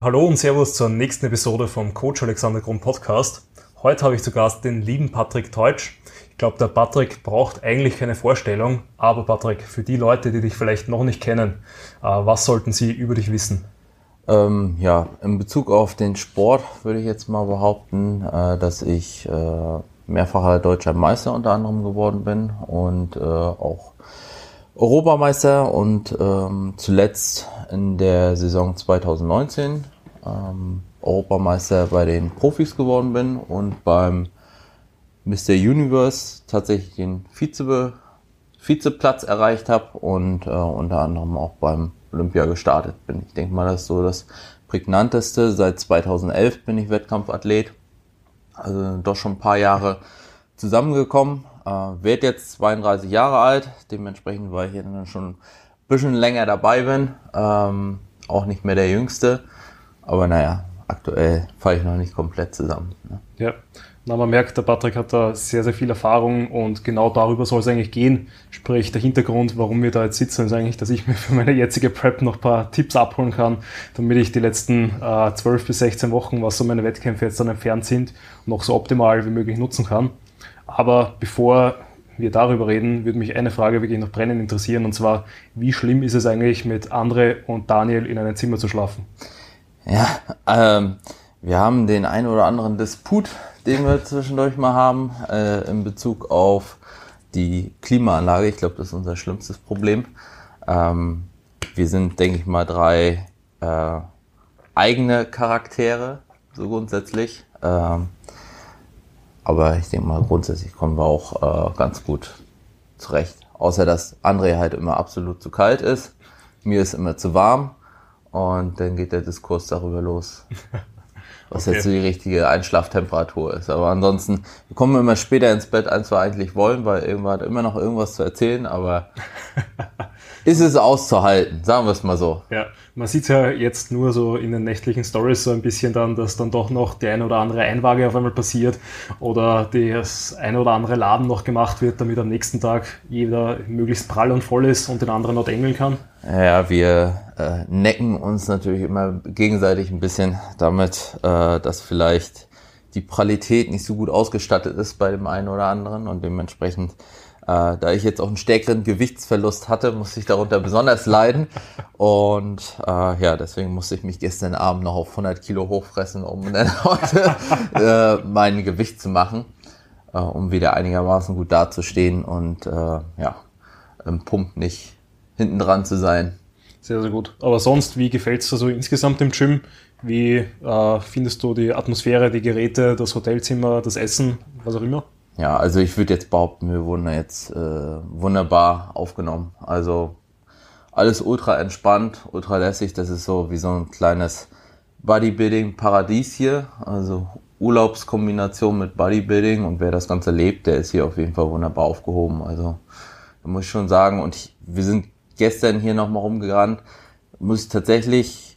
Hallo und Servus zur nächsten Episode vom Coach Alexander Grund Podcast. Heute habe ich zu Gast den lieben Patrick Teutsch. Ich glaube, der Patrick braucht eigentlich keine Vorstellung, aber Patrick, für die Leute, die dich vielleicht noch nicht kennen, äh, was sollten sie über dich wissen? Ähm, ja, in Bezug auf den Sport würde ich jetzt mal behaupten, äh, dass ich äh, mehrfacher deutscher Meister unter anderem geworden bin und auch Europameister und ähm, zuletzt in der Saison 2019 ähm, Europameister bei den Profis geworden bin und beim Mr. Universe tatsächlich den Vize Vizeplatz erreicht habe und äh, unter anderem auch beim Olympia gestartet bin. Ich denke mal, das ist so das prägnanteste. Seit 2011 bin ich Wettkampfathlet, also doch schon ein paar Jahre zusammengekommen. Äh, werd jetzt 32 Jahre alt, dementsprechend, weil ich ja dann schon ein bisschen länger dabei bin. Ähm, auch nicht mehr der Jüngste. Aber naja, aktuell falle ich noch nicht komplett zusammen. Ne? Ja. Na, man merkt, der Patrick hat da sehr, sehr viel Erfahrung und genau darüber soll es eigentlich gehen. Sprich, der Hintergrund, warum wir da jetzt sitzen, ist eigentlich, dass ich mir für meine jetzige Prep noch ein paar Tipps abholen kann, damit ich die letzten äh, 12 bis 16 Wochen, was so meine Wettkämpfe jetzt dann entfernt sind, noch so optimal wie möglich nutzen kann. Aber bevor wir darüber reden, würde mich eine Frage wirklich noch brennend interessieren, und zwar, wie schlimm ist es eigentlich, mit Andre und Daniel in einem Zimmer zu schlafen? Ja, ähm, wir haben den einen oder anderen Disput, den wir zwischendurch mal haben, äh, in Bezug auf die Klimaanlage. Ich glaube, das ist unser schlimmstes Problem. Ähm, wir sind, denke ich mal, drei äh, eigene Charaktere, so grundsätzlich. Ähm, aber ich denke mal, grundsätzlich kommen wir auch äh, ganz gut zurecht. Außer dass André halt immer absolut zu kalt ist. Mir ist immer zu warm. Und dann geht der Diskurs darüber los. Was okay. jetzt so die richtige Einschlaftemperatur ist. Aber ansonsten, wir kommen immer später ins Bett, als wir eigentlich wollen, weil irgendwann hat immer noch irgendwas zu erzählen, aber ist es auszuhalten, sagen wir es mal so. Ja, man sieht ja jetzt nur so in den nächtlichen Stories so ein bisschen dann, dass dann doch noch die eine oder andere Einwaage auf einmal passiert oder das eine oder andere Laden noch gemacht wird, damit am nächsten Tag jeder möglichst prall und voll ist und den anderen noch engeln kann. Ja, wir äh, necken uns natürlich immer gegenseitig ein bisschen damit, äh, dass vielleicht die Pralität nicht so gut ausgestattet ist bei dem einen oder anderen und dementsprechend äh, da ich jetzt auch einen stärkeren Gewichtsverlust hatte, musste ich darunter besonders leiden. Und äh, ja, deswegen musste ich mich gestern Abend noch auf 100 Kilo hochfressen, um dann heute äh, mein Gewicht zu machen, äh, um wieder einigermaßen gut dazustehen und äh, ja, im Pump nicht hinten dran zu sein. Sehr, sehr gut. Aber sonst, wie gefällt es dir so insgesamt im Gym? Wie äh, findest du die Atmosphäre, die Geräte, das Hotelzimmer, das Essen, was auch immer? Ja, also ich würde jetzt behaupten, wir wurden jetzt äh, wunderbar aufgenommen. Also alles ultra entspannt, ultra lässig. Das ist so wie so ein kleines Bodybuilding-Paradies hier. Also Urlaubskombination mit Bodybuilding und wer das Ganze lebt, der ist hier auf jeden Fall wunderbar aufgehoben. Also da muss ich schon sagen, und ich, wir sind gestern hier nochmal rumgerannt, muss ich tatsächlich,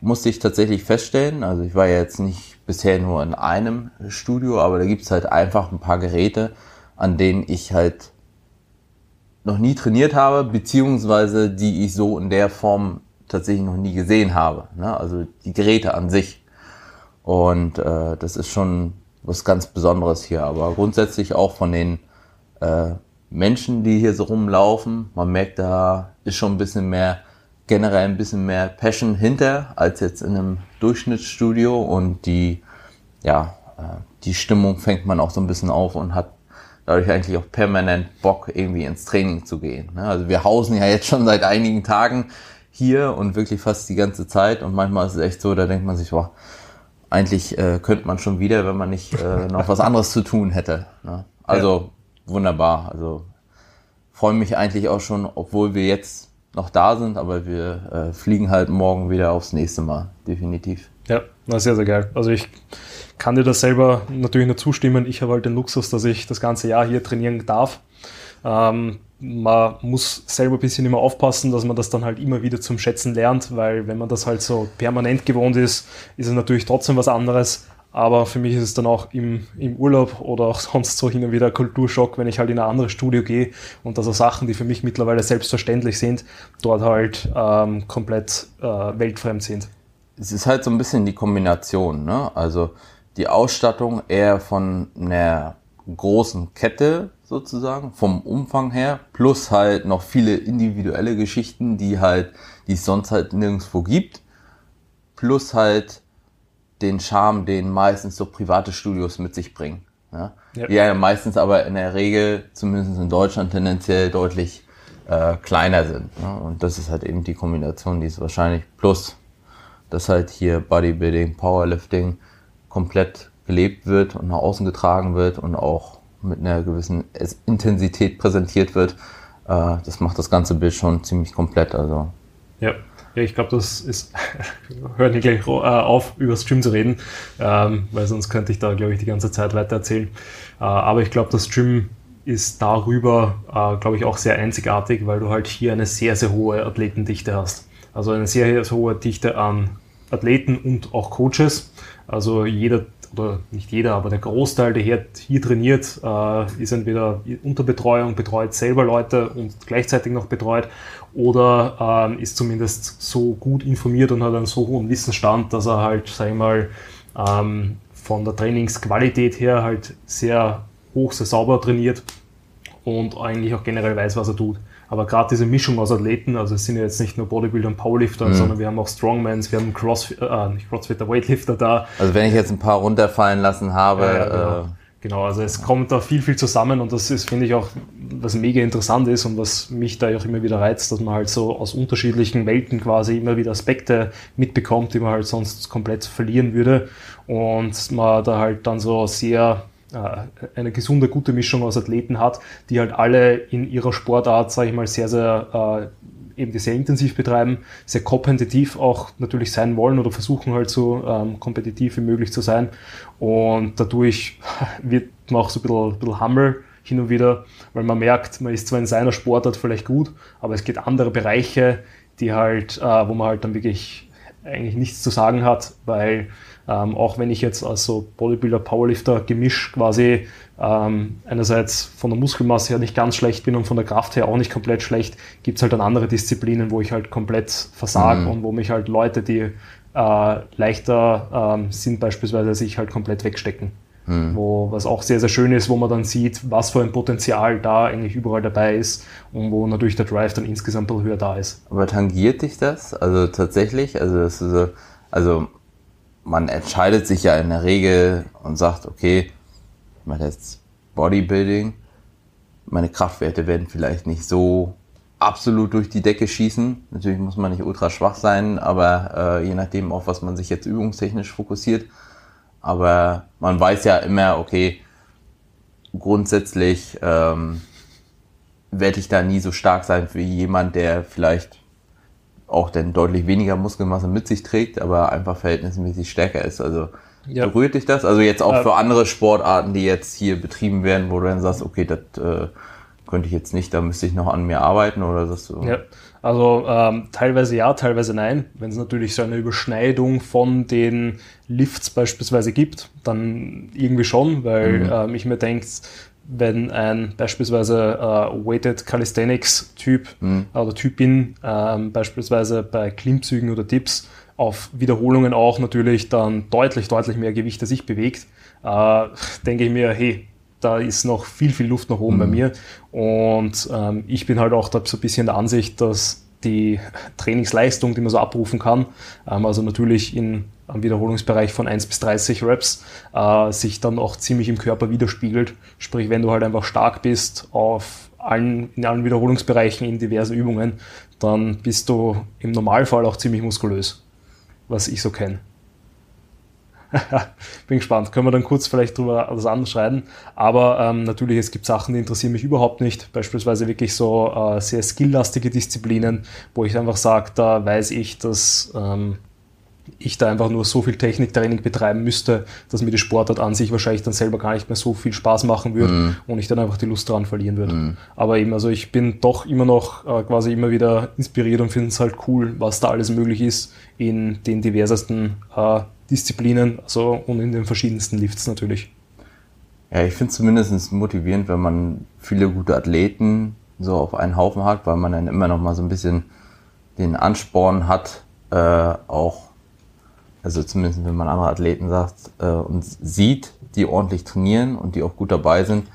musste ich tatsächlich feststellen, also ich war ja jetzt nicht bisher nur in einem Studio, aber da gibt's halt einfach ein paar Geräte, an denen ich halt noch nie trainiert habe, beziehungsweise die ich so in der Form tatsächlich noch nie gesehen habe. Ne? Also die Geräte an sich. Und äh, das ist schon was ganz Besonderes hier. Aber grundsätzlich auch von den äh, Menschen, die hier so rumlaufen, man merkt, da ist schon ein bisschen mehr generell ein bisschen mehr Passion hinter als jetzt in einem Durchschnittsstudio und die, ja, äh, die Stimmung fängt man auch so ein bisschen auf und hat dadurch eigentlich auch permanent Bock, irgendwie ins Training zu gehen. Ne? Also wir hausen ja jetzt schon seit einigen Tagen hier und wirklich fast die ganze Zeit und manchmal ist es echt so, da denkt man sich, boah, eigentlich äh, könnte man schon wieder, wenn man nicht äh, noch was anderes zu tun hätte. Ne? Also ja. wunderbar. Also freue mich eigentlich auch schon, obwohl wir jetzt noch da sind, aber wir äh, fliegen halt morgen wieder aufs nächste Mal, definitiv. Ja, na sehr, sehr geil. Also ich kann dir das selber natürlich nur zustimmen. Ich habe halt den Luxus, dass ich das ganze Jahr hier trainieren darf. Ähm, man muss selber ein bisschen immer aufpassen, dass man das dann halt immer wieder zum Schätzen lernt, weil wenn man das halt so permanent gewohnt ist, ist es natürlich trotzdem was anderes. Aber für mich ist es dann auch im, im Urlaub oder auch sonst so hin und wieder Kulturschock, wenn ich halt in ein anderes Studio gehe und da so Sachen, die für mich mittlerweile selbstverständlich sind, dort halt ähm, komplett äh, weltfremd sind. es ist halt so ein bisschen die Kombination, ne? Also die Ausstattung eher von einer großen Kette sozusagen, vom Umfang her, plus halt noch viele individuelle Geschichten, die halt, die es sonst halt nirgendwo gibt, plus halt den Charme, den meistens so private Studios mit sich bringen. Ja? ja. Die ja meistens aber in der Regel, zumindest in Deutschland, tendenziell deutlich äh, kleiner sind. Ne? Und das ist halt eben die Kombination, die ist wahrscheinlich plus, dass halt hier Bodybuilding, Powerlifting komplett gelebt wird und nach außen getragen wird und auch mit einer gewissen Intensität präsentiert wird. Äh, das macht das ganze Bild schon ziemlich komplett. Also. Ja. Ja, ich glaube, das ist, hören wir gleich äh, auf, über Stream zu reden, ähm, weil sonst könnte ich da, glaube ich, die ganze Zeit weiter erzählen. Äh, aber ich glaube, das Stream ist darüber, äh, glaube ich, auch sehr einzigartig, weil du halt hier eine sehr, sehr hohe Athletendichte hast. Also eine sehr, sehr hohe Dichte an Athleten und auch Coaches. Also jeder, oder nicht jeder, aber der Großteil, der hier, hier trainiert, äh, ist entweder unter Betreuung, betreut selber Leute und gleichzeitig noch betreut oder ähm, ist zumindest so gut informiert und hat einen so hohen Wissensstand, dass er halt, sag ich mal, ähm, von der Trainingsqualität her halt sehr hoch, sehr sauber trainiert und eigentlich auch generell weiß, was er tut. Aber gerade diese Mischung aus Athleten, also es sind ja jetzt nicht nur Bodybuilder und Powerlifter, mhm. sondern wir haben auch Strongmans, wir haben Crossfit, äh, nicht Crossfitter, Weightlifter da. Also wenn ich jetzt ein paar runterfallen lassen habe. Ja, genau. Äh Genau, also es kommt da viel, viel zusammen und das ist, finde ich, auch, was mega interessant ist und was mich da auch immer wieder reizt, dass man halt so aus unterschiedlichen Welten quasi immer wieder Aspekte mitbekommt, die man halt sonst komplett verlieren würde und man da halt dann so sehr äh, eine gesunde, gute Mischung aus Athleten hat, die halt alle in ihrer Sportart, sage ich mal, sehr, sehr äh, eben die sehr intensiv betreiben, sehr kompetitiv auch natürlich sein wollen oder versuchen halt so ähm, kompetitiv wie möglich zu sein. Und dadurch wird man auch so ein bisschen, ein bisschen humble hin und wieder, weil man merkt, man ist zwar in seiner Sportart vielleicht gut, aber es gibt andere Bereiche, die halt, äh, wo man halt dann wirklich eigentlich nichts zu sagen hat, weil ähm, auch wenn ich jetzt als so Bodybuilder, Powerlifter Gemisch quasi ähm, einerseits von der Muskelmasse her nicht ganz schlecht bin und von der Kraft her auch nicht komplett schlecht, gibt es halt dann andere Disziplinen, wo ich halt komplett versage mhm. und wo mich halt Leute, die äh, leichter ähm, sind, beispielsweise sich halt komplett wegstecken. Mhm. Wo, was auch sehr, sehr schön ist, wo man dann sieht, was für ein Potenzial da eigentlich überall dabei ist und wo natürlich der Drive dann insgesamt höher da ist. Aber tangiert dich das? Also tatsächlich? Also, das ist so, also man entscheidet sich ja in der Regel und sagt, okay, mache jetzt Bodybuilding, meine Kraftwerte werden vielleicht nicht so absolut durch die Decke schießen. Natürlich muss man nicht ultra schwach sein, aber äh, je nachdem, auf was man sich jetzt übungstechnisch fokussiert. Aber man weiß ja immer, okay, grundsätzlich ähm, werde ich da nie so stark sein wie jemand, der vielleicht auch dann deutlich weniger Muskelmasse mit sich trägt, aber einfach verhältnismäßig stärker ist. Also ja. berührt dich das? Also jetzt auch äh, für andere Sportarten, die jetzt hier betrieben werden, wo du dann sagst, okay, das äh, könnte ich jetzt nicht, da müsste ich noch an mir arbeiten oder sagst du? Ja, also ähm, teilweise ja, teilweise nein. Wenn es natürlich so eine Überschneidung von den Lifts beispielsweise gibt, dann irgendwie schon, weil mhm. ähm, ich mir denke, wenn ein beispielsweise äh, Weighted Calisthenics Typ mhm. oder Typin ähm, beispielsweise bei Klimmzügen oder Dips auf Wiederholungen auch natürlich dann deutlich, deutlich mehr Gewicht als ich bewegt, äh, denke ich mir, hey, da ist noch viel, viel Luft nach oben mhm. bei mir. Und ähm, ich bin halt auch da so ein bisschen der Ansicht, dass die Trainingsleistung, die man so abrufen kann, ähm, also natürlich in am Wiederholungsbereich von 1 bis 30 Reps äh, sich dann auch ziemlich im Körper widerspiegelt. Sprich, wenn du halt einfach stark bist auf allen, in allen Wiederholungsbereichen in diversen Übungen, dann bist du im Normalfall auch ziemlich muskulös, was ich so kenne. Bin gespannt. Können wir dann kurz vielleicht drüber was anderes schreiben. Aber ähm, natürlich, es gibt Sachen, die interessieren mich überhaupt nicht. Beispielsweise wirklich so äh, sehr skilllastige Disziplinen, wo ich einfach sage, da weiß ich, dass ähm, ich da einfach nur so viel Techniktraining betreiben müsste, dass mir die Sportart an sich wahrscheinlich dann selber gar nicht mehr so viel Spaß machen würde mhm. und ich dann einfach die Lust daran verlieren würde. Mhm. Aber eben, also ich bin doch immer noch äh, quasi immer wieder inspiriert und finde es halt cool, was da alles möglich ist in den diversesten äh, Disziplinen also, und in den verschiedensten Lifts natürlich. Ja, ich finde es zumindest motivierend, wenn man viele gute Athleten so auf einen Haufen hat, weil man dann immer noch mal so ein bisschen den Ansporn hat, äh, auch also zumindest wenn man andere Athleten sagt äh, und sieht, die ordentlich trainieren und die auch gut dabei sind,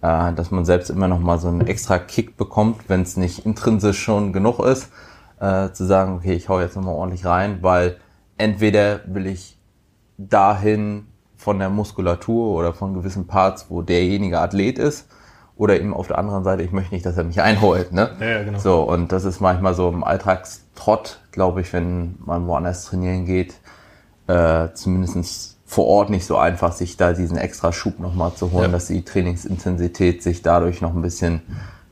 äh, dass man selbst immer noch mal so einen extra Kick bekommt, wenn es nicht intrinsisch schon genug ist, äh, zu sagen, okay, ich hau jetzt nochmal ordentlich rein, weil entweder will ich dahin von der Muskulatur oder von gewissen Parts, wo derjenige Athlet ist, oder eben auf der anderen Seite, ich möchte nicht, dass er mich einholt. Ne? Ja, ja, genau. So, und das ist manchmal so im Alltagstrott, glaube ich, wenn man woanders trainieren geht, äh, zumindest vor Ort nicht so einfach, sich da diesen extra Schub nochmal zu holen, ja. dass die Trainingsintensität sich dadurch noch ein bisschen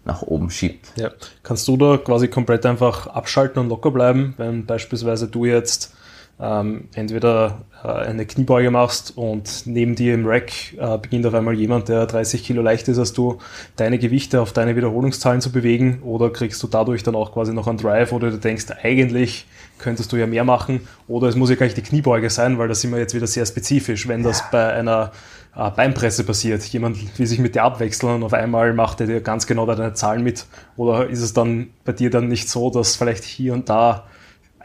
nach oben schiebt. Ja. Kannst du da quasi komplett einfach abschalten und locker bleiben, wenn beispielsweise du jetzt ähm, entweder äh, eine Kniebeuge machst und neben dir im Rack äh, beginnt auf einmal jemand, der 30 Kilo leichter ist als du, deine Gewichte auf deine Wiederholungszahlen zu bewegen oder kriegst du dadurch dann auch quasi noch einen Drive oder du denkst, eigentlich könntest du ja mehr machen oder es muss ja gar nicht die Kniebeuge sein, weil da sind wir jetzt wieder sehr spezifisch, wenn das bei einer äh, Beinpresse passiert. Jemand will sich mit dir abwechseln und auf einmal macht er dir ganz genau deine Zahlen mit oder ist es dann bei dir dann nicht so, dass vielleicht hier und da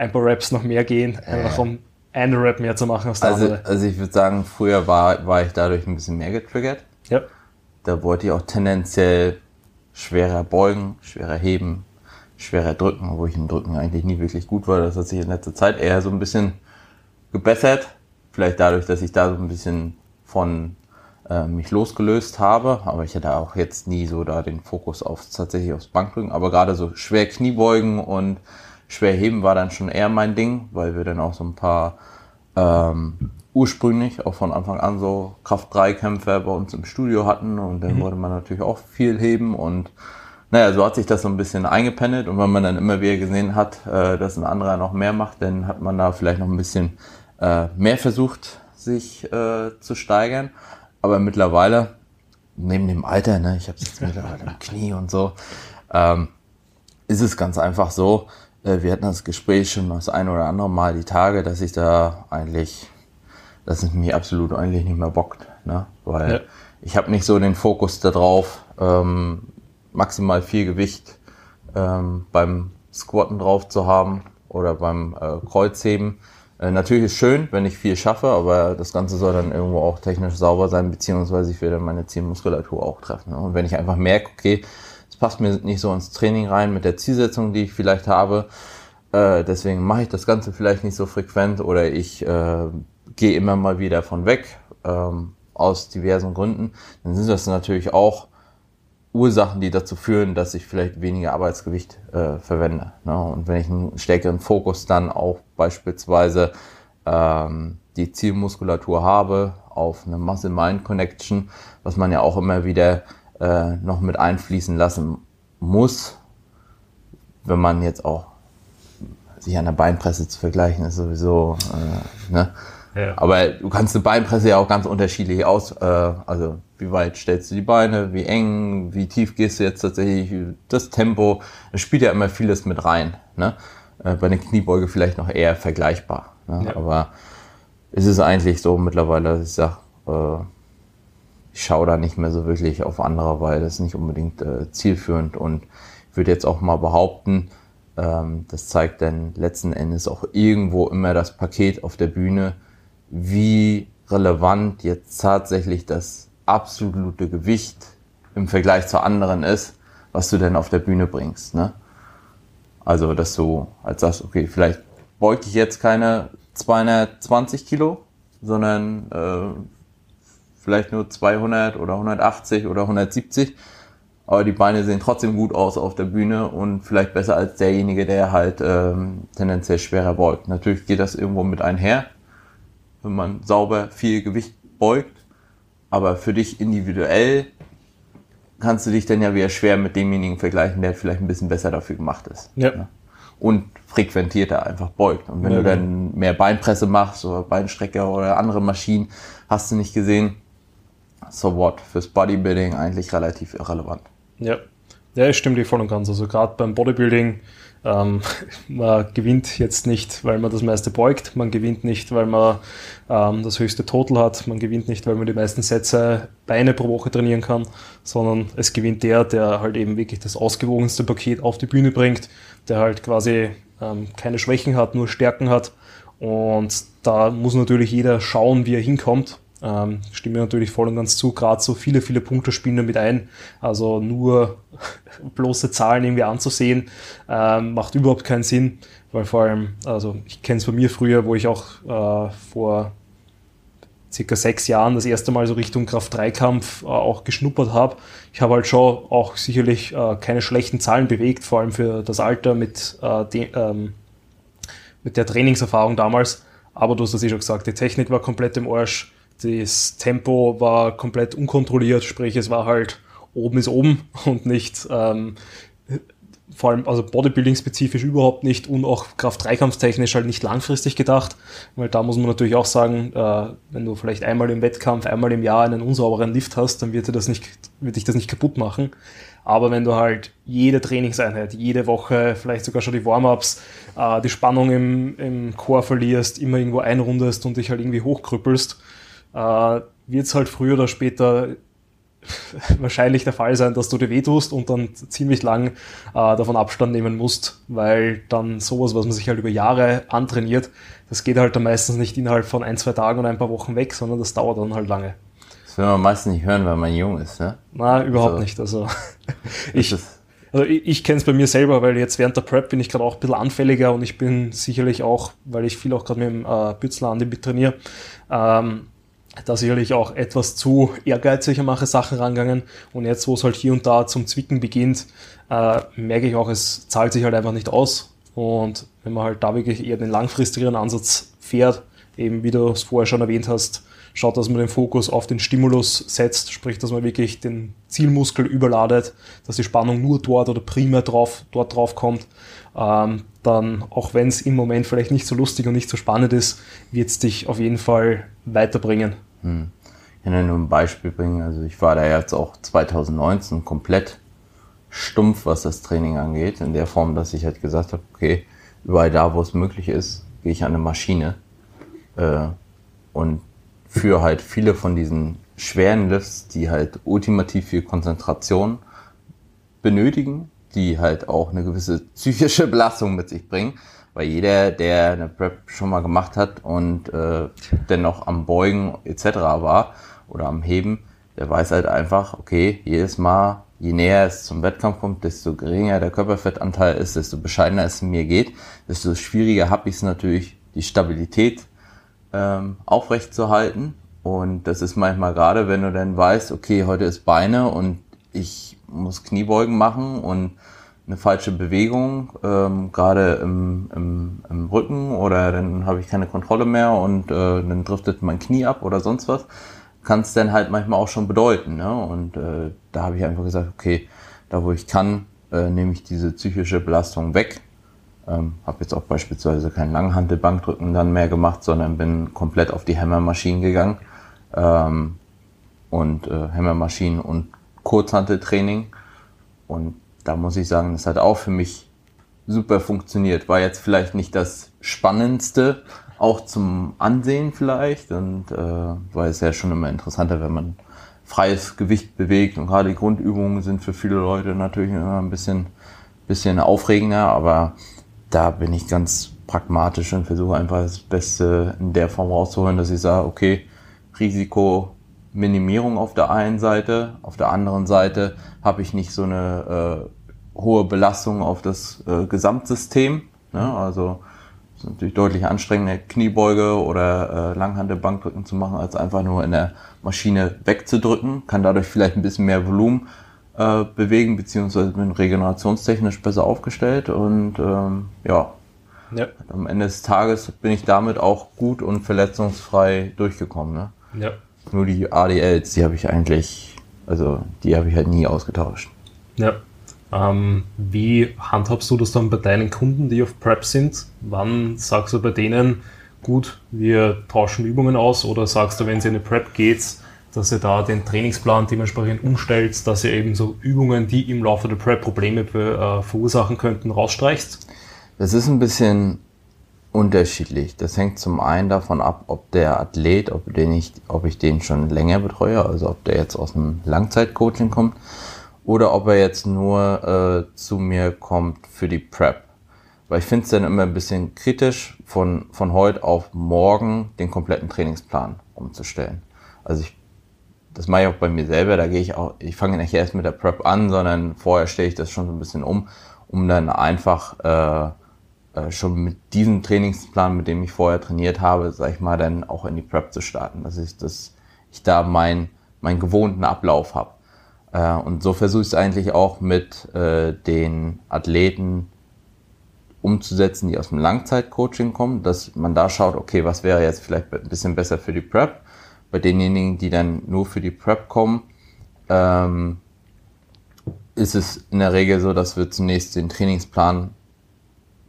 ein paar Raps noch mehr gehen, einfach um einen Rap mehr zu machen als der also, andere. Also ich würde sagen, früher war, war ich dadurch ein bisschen mehr getriggert. Ja. Da wollte ich auch tendenziell schwerer beugen, schwerer heben, schwerer drücken, wo ich im Drücken eigentlich nie wirklich gut war. Das hat sich in letzter Zeit eher so ein bisschen gebessert. Vielleicht dadurch, dass ich da so ein bisschen von äh, mich losgelöst habe. Aber ich hatte auch jetzt nie so da den Fokus auf tatsächlich aufs Bankdrücken. Aber gerade so schwer Kniebeugen und Schwer heben war dann schon eher mein Ding, weil wir dann auch so ein paar ähm, ursprünglich auch von Anfang an so Kraft-3-Kämpfer bei uns im Studio hatten und dann mhm. wollte man natürlich auch viel heben und naja, so hat sich das so ein bisschen eingependelt und wenn man dann immer wieder gesehen hat, äh, dass ein anderer noch mehr macht, dann hat man da vielleicht noch ein bisschen äh, mehr versucht, sich äh, zu steigern. Aber mittlerweile, neben dem Alter, ne, ich habe jetzt mittlerweile im Knie und so, ähm, ist es ganz einfach so, wir hatten das Gespräch schon das ein oder andere Mal die Tage, dass ich da eigentlich, dass es mich absolut eigentlich nicht mehr bockt, ne? weil ja. ich habe nicht so den Fokus darauf, ähm, maximal viel Gewicht ähm, beim Squatten drauf zu haben oder beim äh, Kreuzheben. Äh, natürlich ist schön, wenn ich viel schaffe, aber das Ganze soll dann irgendwo auch technisch sauber sein, beziehungsweise ich will dann meine Zielmuskulatur auch treffen. Ne? Und wenn ich einfach merke, okay, passt mir nicht so ins Training rein mit der Zielsetzung, die ich vielleicht habe. Äh, deswegen mache ich das Ganze vielleicht nicht so frequent oder ich äh, gehe immer mal wieder von weg ähm, aus diversen Gründen. Dann sind das natürlich auch Ursachen, die dazu führen, dass ich vielleicht weniger Arbeitsgewicht äh, verwende. Ne? Und wenn ich einen stärkeren Fokus dann auch beispielsweise ähm, die Zielmuskulatur habe auf eine Muscle-Mind-Connection, was man ja auch immer wieder äh, noch mit einfließen lassen muss, wenn man jetzt auch sich an der Beinpresse zu vergleichen ist sowieso, äh, ne? Ja. Aber du kannst eine Beinpresse ja auch ganz unterschiedlich aus, äh, also wie weit stellst du die Beine, wie eng, wie tief gehst du jetzt tatsächlich, das Tempo, das spielt ja immer vieles mit rein. Ne? Äh, bei einer Kniebeuge vielleicht noch eher vergleichbar. Ne? Ja. Aber es ist eigentlich so mittlerweile, dass ich sage, äh, schaue da nicht mehr so wirklich auf andere, weil das ist nicht unbedingt äh, zielführend und ich würde jetzt auch mal behaupten, ähm, das zeigt dann letzten Endes auch irgendwo immer das Paket auf der Bühne, wie relevant jetzt tatsächlich das absolute Gewicht im Vergleich zu anderen ist, was du denn auf der Bühne bringst. Ne? Also, dass du als sagst, okay, vielleicht beug ich jetzt keine 220 Kilo, sondern äh, vielleicht nur 200 oder 180 oder 170, aber die Beine sehen trotzdem gut aus auf der Bühne und vielleicht besser als derjenige, der halt ähm, tendenziell schwerer beugt. Natürlich geht das irgendwo mit einher, wenn man sauber viel Gewicht beugt, aber für dich individuell kannst du dich dann ja wieder schwer mit demjenigen vergleichen, der vielleicht ein bisschen besser dafür gemacht ist. Ja. Ne? Und frequentierter einfach beugt. Und wenn ja, du dann mehr Beinpresse machst oder Beinstrecker oder andere Maschinen, hast du nicht gesehen, so what, fürs Bodybuilding eigentlich relativ irrelevant. Ja, ja, es stimmt voll und ganz. Also gerade beim Bodybuilding, ähm, man gewinnt jetzt nicht, weil man das meiste beugt, man gewinnt nicht, weil man ähm, das höchste Total hat, man gewinnt nicht, weil man die meisten Sätze Beine pro Woche trainieren kann, sondern es gewinnt der, der halt eben wirklich das ausgewogenste Paket auf die Bühne bringt, der halt quasi ähm, keine Schwächen hat, nur Stärken hat Und da muss natürlich jeder schauen, wie er hinkommt. Ähm, stimme natürlich voll und ganz zu, gerade so viele, viele Punkte spielen damit ein. Also nur bloße Zahlen irgendwie anzusehen, ähm, macht überhaupt keinen Sinn, weil vor allem, also ich kenne es bei mir früher, wo ich auch äh, vor circa sechs Jahren das erste Mal so Richtung Kraft-3-Kampf äh, auch geschnuppert habe. Ich habe halt schon auch sicherlich äh, keine schlechten Zahlen bewegt, vor allem für das Alter mit, äh, de, ähm, mit der Trainingserfahrung damals. Aber du hast das eh schon gesagt, die Technik war komplett im Arsch, das Tempo war komplett unkontrolliert, sprich es war halt oben ist oben und nicht ähm, vor allem also Bodybuilding-spezifisch überhaupt nicht und auch Kraft-Dreikampftechnisch halt nicht langfristig gedacht, weil da muss man natürlich auch sagen, äh, wenn du vielleicht einmal im Wettkampf, einmal im Jahr einen unsauberen Lift hast, dann wird dir das nicht, wird dich das nicht kaputt machen. Aber wenn du halt jede Trainingseinheit, jede Woche, vielleicht sogar schon die Warm-ups, äh, die Spannung im, im Core verlierst, immer irgendwo einrundest und dich halt irgendwie hochkrüppelst, äh, wird es halt früher oder später wahrscheinlich der Fall sein, dass du dir wehtust und dann ziemlich lang äh, davon Abstand nehmen musst, weil dann sowas, was man sich halt über Jahre antrainiert, das geht halt dann meistens nicht innerhalb von ein, zwei Tagen und ein paar Wochen weg, sondern das dauert dann halt lange. Das will man meistens nicht hören, weil man jung ist, ne? Na, überhaupt also, nicht. Also ich, also ich, ich kenne es bei mir selber, weil jetzt während der Prep bin ich gerade auch ein bisschen anfälliger und ich bin sicherlich auch, weil ich viel auch gerade mit dem äh, Bützler an dem trainiere, ähm, da sicherlich auch etwas zu ehrgeiziger mache Sachen rangegangen. Und jetzt, wo es halt hier und da zum Zwicken beginnt, äh, merke ich auch, es zahlt sich halt einfach nicht aus. Und wenn man halt da wirklich eher den langfristigeren Ansatz fährt, eben wie du es vorher schon erwähnt hast, schaut, dass man den Fokus auf den Stimulus setzt, sprich, dass man wirklich den Zielmuskel überladet, dass die Spannung nur dort oder primär drauf, dort drauf kommt. Ähm, dann, auch wenn es im Moment vielleicht nicht so lustig und nicht so spannend ist, wird es dich auf jeden Fall weiterbringen. Hm. Ich kann ja nur ein Beispiel bringen. Also ich war da jetzt auch 2019 komplett stumpf, was das Training angeht, in der Form, dass ich halt gesagt habe, okay, überall da, wo es möglich ist, gehe ich an eine Maschine. Äh, und für halt viele von diesen schweren Lifts, die halt ultimativ viel Konzentration benötigen, die halt auch eine gewisse psychische Belastung mit sich bringen. Weil jeder, der eine Prep schon mal gemacht hat und äh, dennoch am Beugen etc. war oder am Heben, der weiß halt einfach, okay, jedes Mal, je näher es zum Wettkampf kommt, desto geringer der Körperfettanteil ist, desto bescheidener es mir geht, desto schwieriger habe ich es natürlich, die Stabilität ähm, aufrechtzuerhalten. Und das ist manchmal gerade, wenn du dann weißt, okay, heute ist Beine und ich muss Kniebeugen machen und eine falsche Bewegung, ähm, gerade im, im, im Rücken oder dann habe ich keine Kontrolle mehr und äh, dann driftet mein Knie ab oder sonst was, kann es dann halt manchmal auch schon bedeuten. Ne? Und äh, da habe ich einfach gesagt, okay, da wo ich kann, äh, nehme ich diese psychische Belastung weg ähm, habe jetzt auch beispielsweise kein Langhantelbankdrücken dann mehr gemacht, sondern bin komplett auf die Hammermaschinen gegangen. Ähm, und äh, Hammermaschinen und Kurzhanteltraining. Und da muss ich sagen, das hat auch für mich super funktioniert. War jetzt vielleicht nicht das Spannendste, auch zum Ansehen vielleicht. Und äh, war es ja schon immer interessanter, wenn man freies Gewicht bewegt. Und gerade die Grundübungen sind für viele Leute natürlich immer ein bisschen, bisschen aufregender, aber da bin ich ganz pragmatisch und versuche einfach das Beste in der Form rauszuholen, dass ich sage, okay, Risikominimierung auf der einen Seite, auf der anderen Seite habe ich nicht so eine äh, hohe Belastung auf das äh, Gesamtsystem. Ne? Also es ist natürlich deutlich anstrengender, Kniebeuge oder äh, Langhantelbankdrücken zu machen, als einfach nur in der Maschine wegzudrücken. Kann dadurch vielleicht ein bisschen mehr Volumen äh, bewegen, beziehungsweise bin regenerationstechnisch besser aufgestellt und ähm, ja, ja. Am Ende des Tages bin ich damit auch gut und verletzungsfrei durchgekommen. Ne? Ja. Nur die ADLs, die habe ich eigentlich, also die habe ich halt nie ausgetauscht. Ja. Ähm, wie handhabst du das dann bei deinen Kunden, die auf Prep sind? Wann sagst du bei denen, gut, wir tauschen Übungen aus oder sagst du, wenn es in eine Prep geht, dass ihr da den Trainingsplan dementsprechend umstellt, dass ihr eben so Übungen, die im Laufe der Prep Probleme äh, verursachen könnten, rausstreichst? Das ist ein bisschen unterschiedlich. Das hängt zum einen davon ab, ob der Athlet, ob, den ich, ob ich den schon länger betreue, also ob der jetzt aus dem Langzeitcoaching kommt oder ob er jetzt nur äh, zu mir kommt für die Prep. weil ich finde es dann immer ein bisschen kritisch, von, von heute auf morgen den kompletten Trainingsplan umzustellen. Also ich, das mache ich auch bei mir selber, da gehe ich auch, ich fange nicht erst mit der Prep an, sondern vorher stelle ich das schon so ein bisschen um, um dann einfach äh, schon mit diesem Trainingsplan, mit dem ich vorher trainiert habe, sag ich mal, dann auch in die Prep zu starten, dass ich das, ich da mein, meinen gewohnten Ablauf habe. Äh, und so versuche ich es eigentlich auch mit äh, den Athleten umzusetzen, die aus dem Langzeitcoaching kommen, dass man da schaut, okay, was wäre jetzt vielleicht ein bisschen besser für die Prep. Bei denjenigen, die dann nur für die Prep kommen, ähm, ist es in der Regel so, dass wir zunächst den Trainingsplan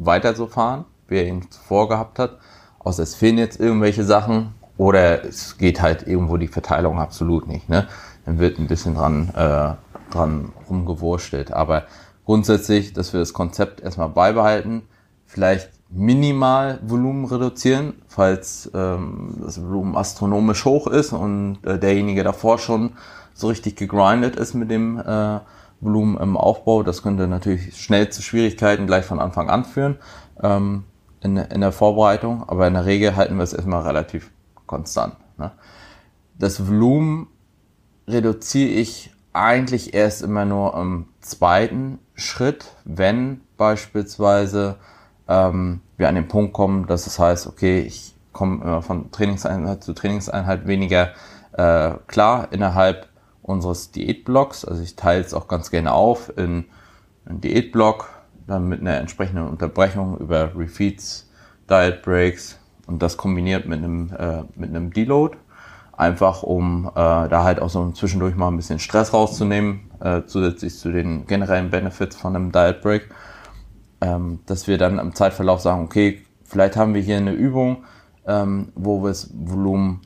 weiter so fahren, wie er ihn zuvor gehabt hat. Außer es fehlen jetzt irgendwelche Sachen oder es geht halt irgendwo die Verteilung absolut nicht. Ne? Dann wird ein bisschen dran, äh, dran rumgewurstelt. Aber grundsätzlich, dass wir das Konzept erstmal beibehalten, vielleicht minimal Volumen reduzieren, falls ähm, das Volumen astronomisch hoch ist und äh, derjenige davor schon so richtig gegrindet ist mit dem äh, Volumen im Aufbau. Das könnte natürlich schnell zu Schwierigkeiten gleich von Anfang an führen ähm, in, in der Vorbereitung, aber in der Regel halten wir es erstmal relativ konstant. Ne? Das Volumen reduziere ich eigentlich erst immer nur im zweiten Schritt, wenn beispielsweise ähm, wir an den Punkt kommen, dass es heißt, okay, ich komme immer von Trainingseinheit zu Trainingseinheit weniger äh, klar innerhalb unseres Diätblocks. Also ich teile es auch ganz gerne auf in einen Diätblock, dann mit einer entsprechenden Unterbrechung über Refeeds, Diet Breaks und das kombiniert mit einem, äh, mit einem Deload einfach um äh, da halt auch so zwischendurch mal ein bisschen Stress rauszunehmen, äh, zusätzlich zu den generellen Benefits von einem Diet Break, ähm, dass wir dann im Zeitverlauf sagen, okay, vielleicht haben wir hier eine Übung, ähm, wo wir das Volumen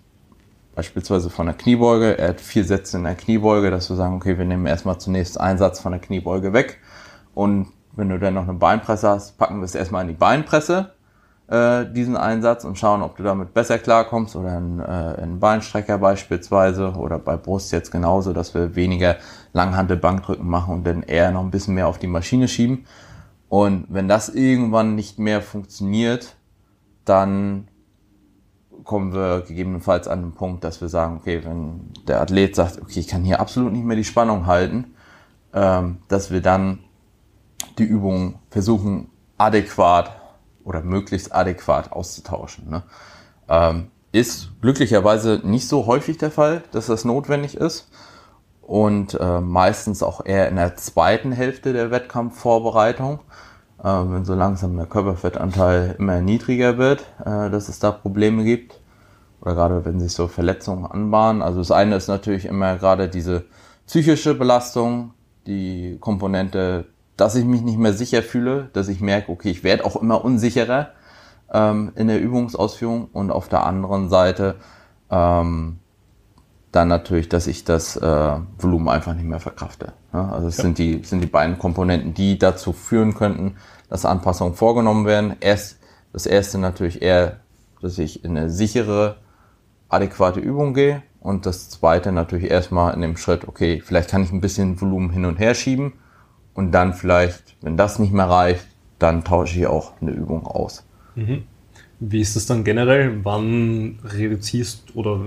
beispielsweise von der Kniebeuge, er hat vier Sätze in der Kniebeuge, dass wir sagen, okay, wir nehmen erstmal zunächst einen Satz von der Kniebeuge weg und wenn du dann noch eine Beinpresse hast, packen wir es erstmal in die Beinpresse äh, diesen Einsatz und schauen, ob du damit besser klarkommst oder ein, äh, ein Beinstrecker beispielsweise oder bei Brust jetzt genauso, dass wir weniger Langhantel-Bankdrücken machen und dann eher noch ein bisschen mehr auf die Maschine schieben. Und wenn das irgendwann nicht mehr funktioniert, dann kommen wir gegebenenfalls an den Punkt, dass wir sagen, okay, wenn der Athlet sagt, okay, ich kann hier absolut nicht mehr die Spannung halten, ähm, dass wir dann die Übung versuchen adäquat oder möglichst adäquat auszutauschen. Ne? Ähm, ist glücklicherweise nicht so häufig der Fall, dass das notwendig ist und äh, meistens auch eher in der zweiten Hälfte der Wettkampfvorbereitung, wenn so langsam der Körperfettanteil immer niedriger wird, äh, dass es da Probleme gibt oder gerade wenn sich so Verletzungen anbahnen. Also das eine ist natürlich immer gerade diese psychische Belastung, die Komponente dass ich mich nicht mehr sicher fühle, dass ich merke, okay, ich werde auch immer unsicherer ähm, in der Übungsausführung und auf der anderen Seite ähm, dann natürlich, dass ich das äh, Volumen einfach nicht mehr verkrafte. Ja, also es ja. sind, die, sind die beiden Komponenten, die dazu führen könnten, dass Anpassungen vorgenommen werden. Erst das erste natürlich eher, dass ich in eine sichere, adäquate Übung gehe und das zweite natürlich erstmal in dem Schritt, okay, vielleicht kann ich ein bisschen Volumen hin und her schieben und dann vielleicht, wenn das nicht mehr reicht, dann tausche ich auch eine Übung aus. Mhm. Wie ist das dann generell? Wann reduzierst oder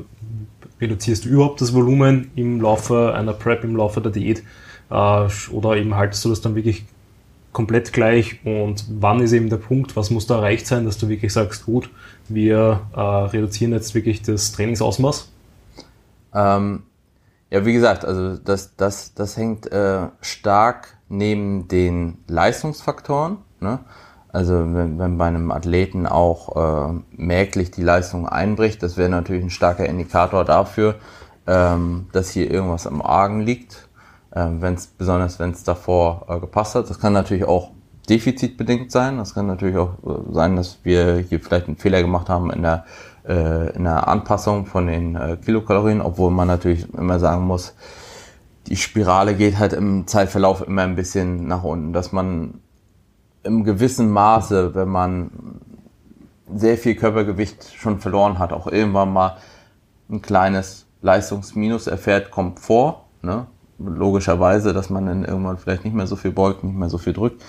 reduzierst du überhaupt das Volumen im Laufe einer Prep, im Laufe der Diät? Äh, oder eben haltest du das dann wirklich komplett gleich? Und wann ist eben der Punkt, was muss da erreicht sein, dass du wirklich sagst, gut, wir äh, reduzieren jetzt wirklich das Trainingsausmaß? Ähm, ja, wie gesagt, also das, das, das hängt äh, stark neben den Leistungsfaktoren. Ne? Also wenn, wenn bei einem Athleten auch äh, merklich die Leistung einbricht, das wäre natürlich ein starker Indikator dafür, ähm, dass hier irgendwas am Argen liegt. Ähm, wenn's, besonders wenn es davor äh, gepasst hat. Das kann natürlich auch defizitbedingt sein. Das kann natürlich auch äh, sein, dass wir hier vielleicht einen Fehler gemacht haben in der, äh, in der Anpassung von den äh, Kilokalorien, obwohl man natürlich immer sagen muss, die Spirale geht halt im Zeitverlauf immer ein bisschen nach unten, dass man im gewissen Maße, wenn man sehr viel Körpergewicht schon verloren hat, auch irgendwann mal ein kleines Leistungsminus erfährt, kommt vor. Ne? Logischerweise, dass man dann irgendwann vielleicht nicht mehr so viel beugt, nicht mehr so viel drückt.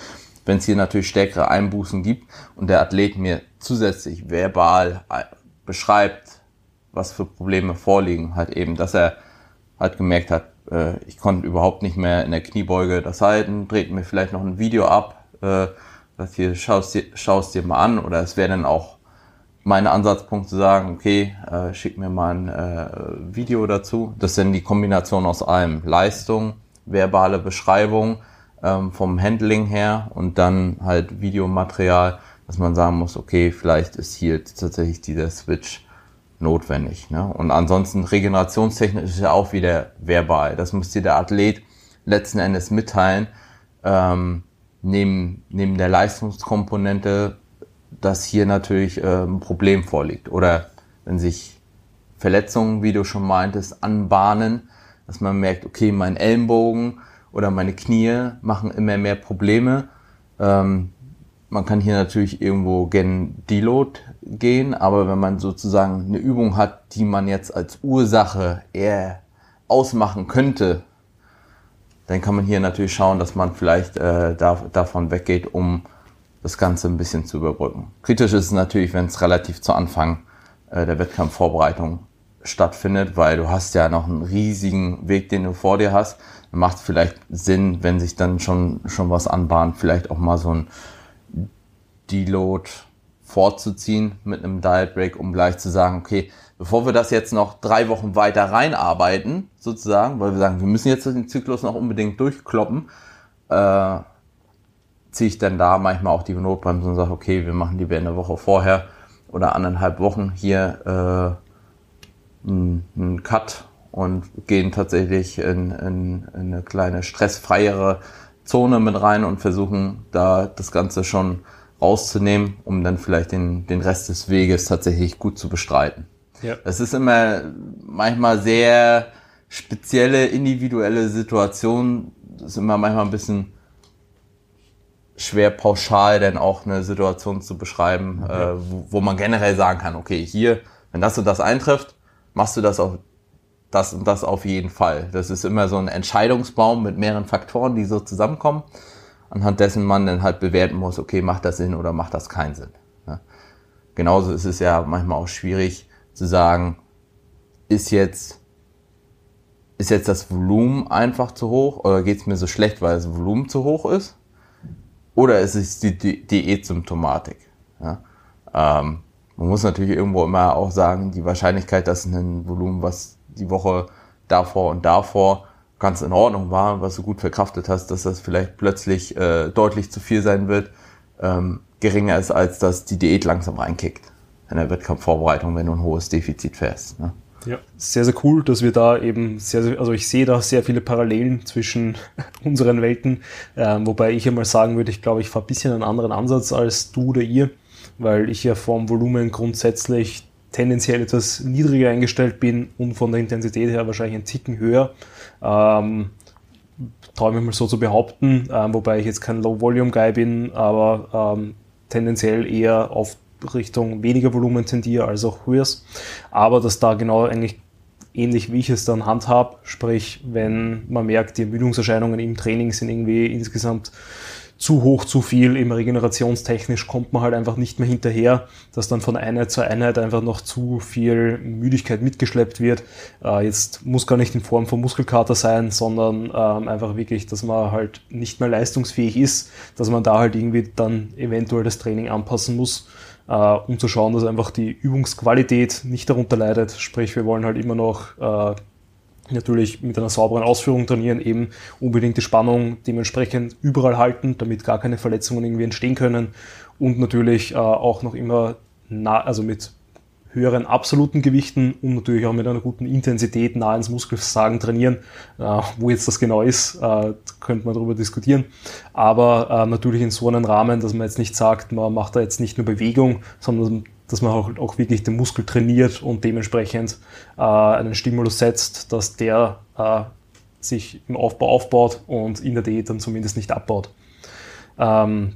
wenn es hier natürlich stärkere Einbußen gibt und der Athlet mir zusätzlich verbal äh, beschreibt, was für Probleme vorliegen, halt eben, dass er halt gemerkt hat, äh, ich konnte überhaupt nicht mehr in der Kniebeuge das halten, dreht mir vielleicht noch ein Video ab, äh, das hier schaust dir, schaust dir mal an oder es wäre dann auch mein Ansatzpunkt zu sagen, okay, äh, schick mir mal ein äh, Video dazu. Das sind die Kombination aus allem. Leistung, verbale Beschreibung ähm, vom Handling her und dann halt Videomaterial, dass man sagen muss, okay, vielleicht ist hier tatsächlich dieser Switch notwendig. Ne? Und ansonsten regenerationstechnisch ist ja auch wieder verbal. Das muss dir der Athlet letzten Endes mitteilen. Ähm, neben, neben der Leistungskomponente, dass hier natürlich äh, ein Problem vorliegt. Oder wenn sich Verletzungen, wie du schon meintest, anbahnen, dass man merkt, okay, mein Ellenbogen oder meine Knie machen immer mehr Probleme. Ähm, man kann hier natürlich irgendwo gen Deload gehen, aber wenn man sozusagen eine Übung hat, die man jetzt als Ursache eher ausmachen könnte, dann kann man hier natürlich schauen, dass man vielleicht äh, da, davon weggeht, um das Ganze ein bisschen zu überbrücken. Kritisch ist es natürlich, wenn es relativ zu Anfang äh, der Wettkampfvorbereitung stattfindet, weil du hast ja noch einen riesigen Weg, den du vor dir hast. Macht vielleicht Sinn, wenn sich dann schon, schon was anbahnt, vielleicht auch mal so ein Deload vorzuziehen mit einem Diet Break, um gleich zu sagen, okay, bevor wir das jetzt noch drei Wochen weiter reinarbeiten, sozusagen, weil wir sagen, wir müssen jetzt den Zyklus noch unbedingt durchkloppen, äh, ziehe ich dann da manchmal auch die Notbremse und sage, okay, wir machen lieber eine Woche vorher oder anderthalb Wochen hier äh, einen Cut und gehen tatsächlich in, in, in eine kleine stressfreiere Zone mit rein und versuchen da das Ganze schon rauszunehmen, um dann vielleicht den, den Rest des Weges tatsächlich gut zu bestreiten. Ja. Das ist immer manchmal sehr spezielle, individuelle Situationen. Das ist immer manchmal ein bisschen schwer pauschal denn auch eine Situation zu beschreiben, okay. äh, wo, wo, man generell sagen kann, okay, hier, wenn das und das eintrifft, machst du das auf das und das auf jeden Fall. Das ist immer so ein Entscheidungsbaum mit mehreren Faktoren, die so zusammenkommen, anhand dessen man dann halt bewerten muss, okay, macht das Sinn oder macht das keinen Sinn. Ja. Genauso ist es ja manchmal auch schwierig zu sagen, ist jetzt ist jetzt das Volumen einfach zu hoch oder geht es mir so schlecht, weil das Volumen zu hoch ist? Oder es ist die Diätsymptomatik. Ja? Ähm, man muss natürlich irgendwo immer auch sagen, die Wahrscheinlichkeit, dass ein Volumen, was die Woche davor und davor ganz in Ordnung war, was du gut verkraftet hast, dass das vielleicht plötzlich äh, deutlich zu viel sein wird, ähm, geringer ist, als dass die Diät langsam reinkickt in der Wettkampfvorbereitung, wenn du ein hohes Defizit fährst. Ne? Ja, sehr, sehr cool, dass wir da eben sehr, sehr also ich sehe da sehr viele Parallelen zwischen unseren Welten, ähm, wobei ich einmal sagen würde, ich glaube, ich fahre ein bisschen einen anderen Ansatz als du oder ihr, weil ich ja vom Volumen grundsätzlich tendenziell etwas niedriger eingestellt bin und von der Intensität her wahrscheinlich ein Ticken höher. Ähm, traue mich mal so zu behaupten, ähm, wobei ich jetzt kein Low-Volume-Guy bin, aber ähm, tendenziell eher auf Richtung weniger Volumen tendiere als auch höheres. Aber dass da genau eigentlich ähnlich wie ich es dann handhab, sprich, wenn man merkt, die Ermüdungserscheinungen im Training sind irgendwie insgesamt zu hoch, zu viel, eben regenerationstechnisch kommt man halt einfach nicht mehr hinterher, dass dann von Einheit zu Einheit einfach noch zu viel Müdigkeit mitgeschleppt wird. Äh, jetzt muss gar nicht in Form von Muskelkater sein, sondern ähm, einfach wirklich, dass man halt nicht mehr leistungsfähig ist, dass man da halt irgendwie dann eventuell das Training anpassen muss um zu schauen, dass einfach die Übungsqualität nicht darunter leidet. Sprich, wir wollen halt immer noch äh, natürlich mit einer sauberen Ausführung trainieren, eben unbedingt die Spannung dementsprechend überall halten, damit gar keine Verletzungen irgendwie entstehen können und natürlich äh, auch noch immer nah, also mit höheren absoluten Gewichten und natürlich auch mit einer guten Intensität nah ins Muskelversagen trainieren. Äh, wo jetzt das genau ist, äh, könnte man darüber diskutieren. Aber äh, natürlich in so einem Rahmen, dass man jetzt nicht sagt, man macht da jetzt nicht nur Bewegung, sondern dass man auch, auch wirklich den Muskel trainiert und dementsprechend äh, einen Stimulus setzt, dass der äh, sich im Aufbau aufbaut und in der Diät dann zumindest nicht abbaut. Ähm,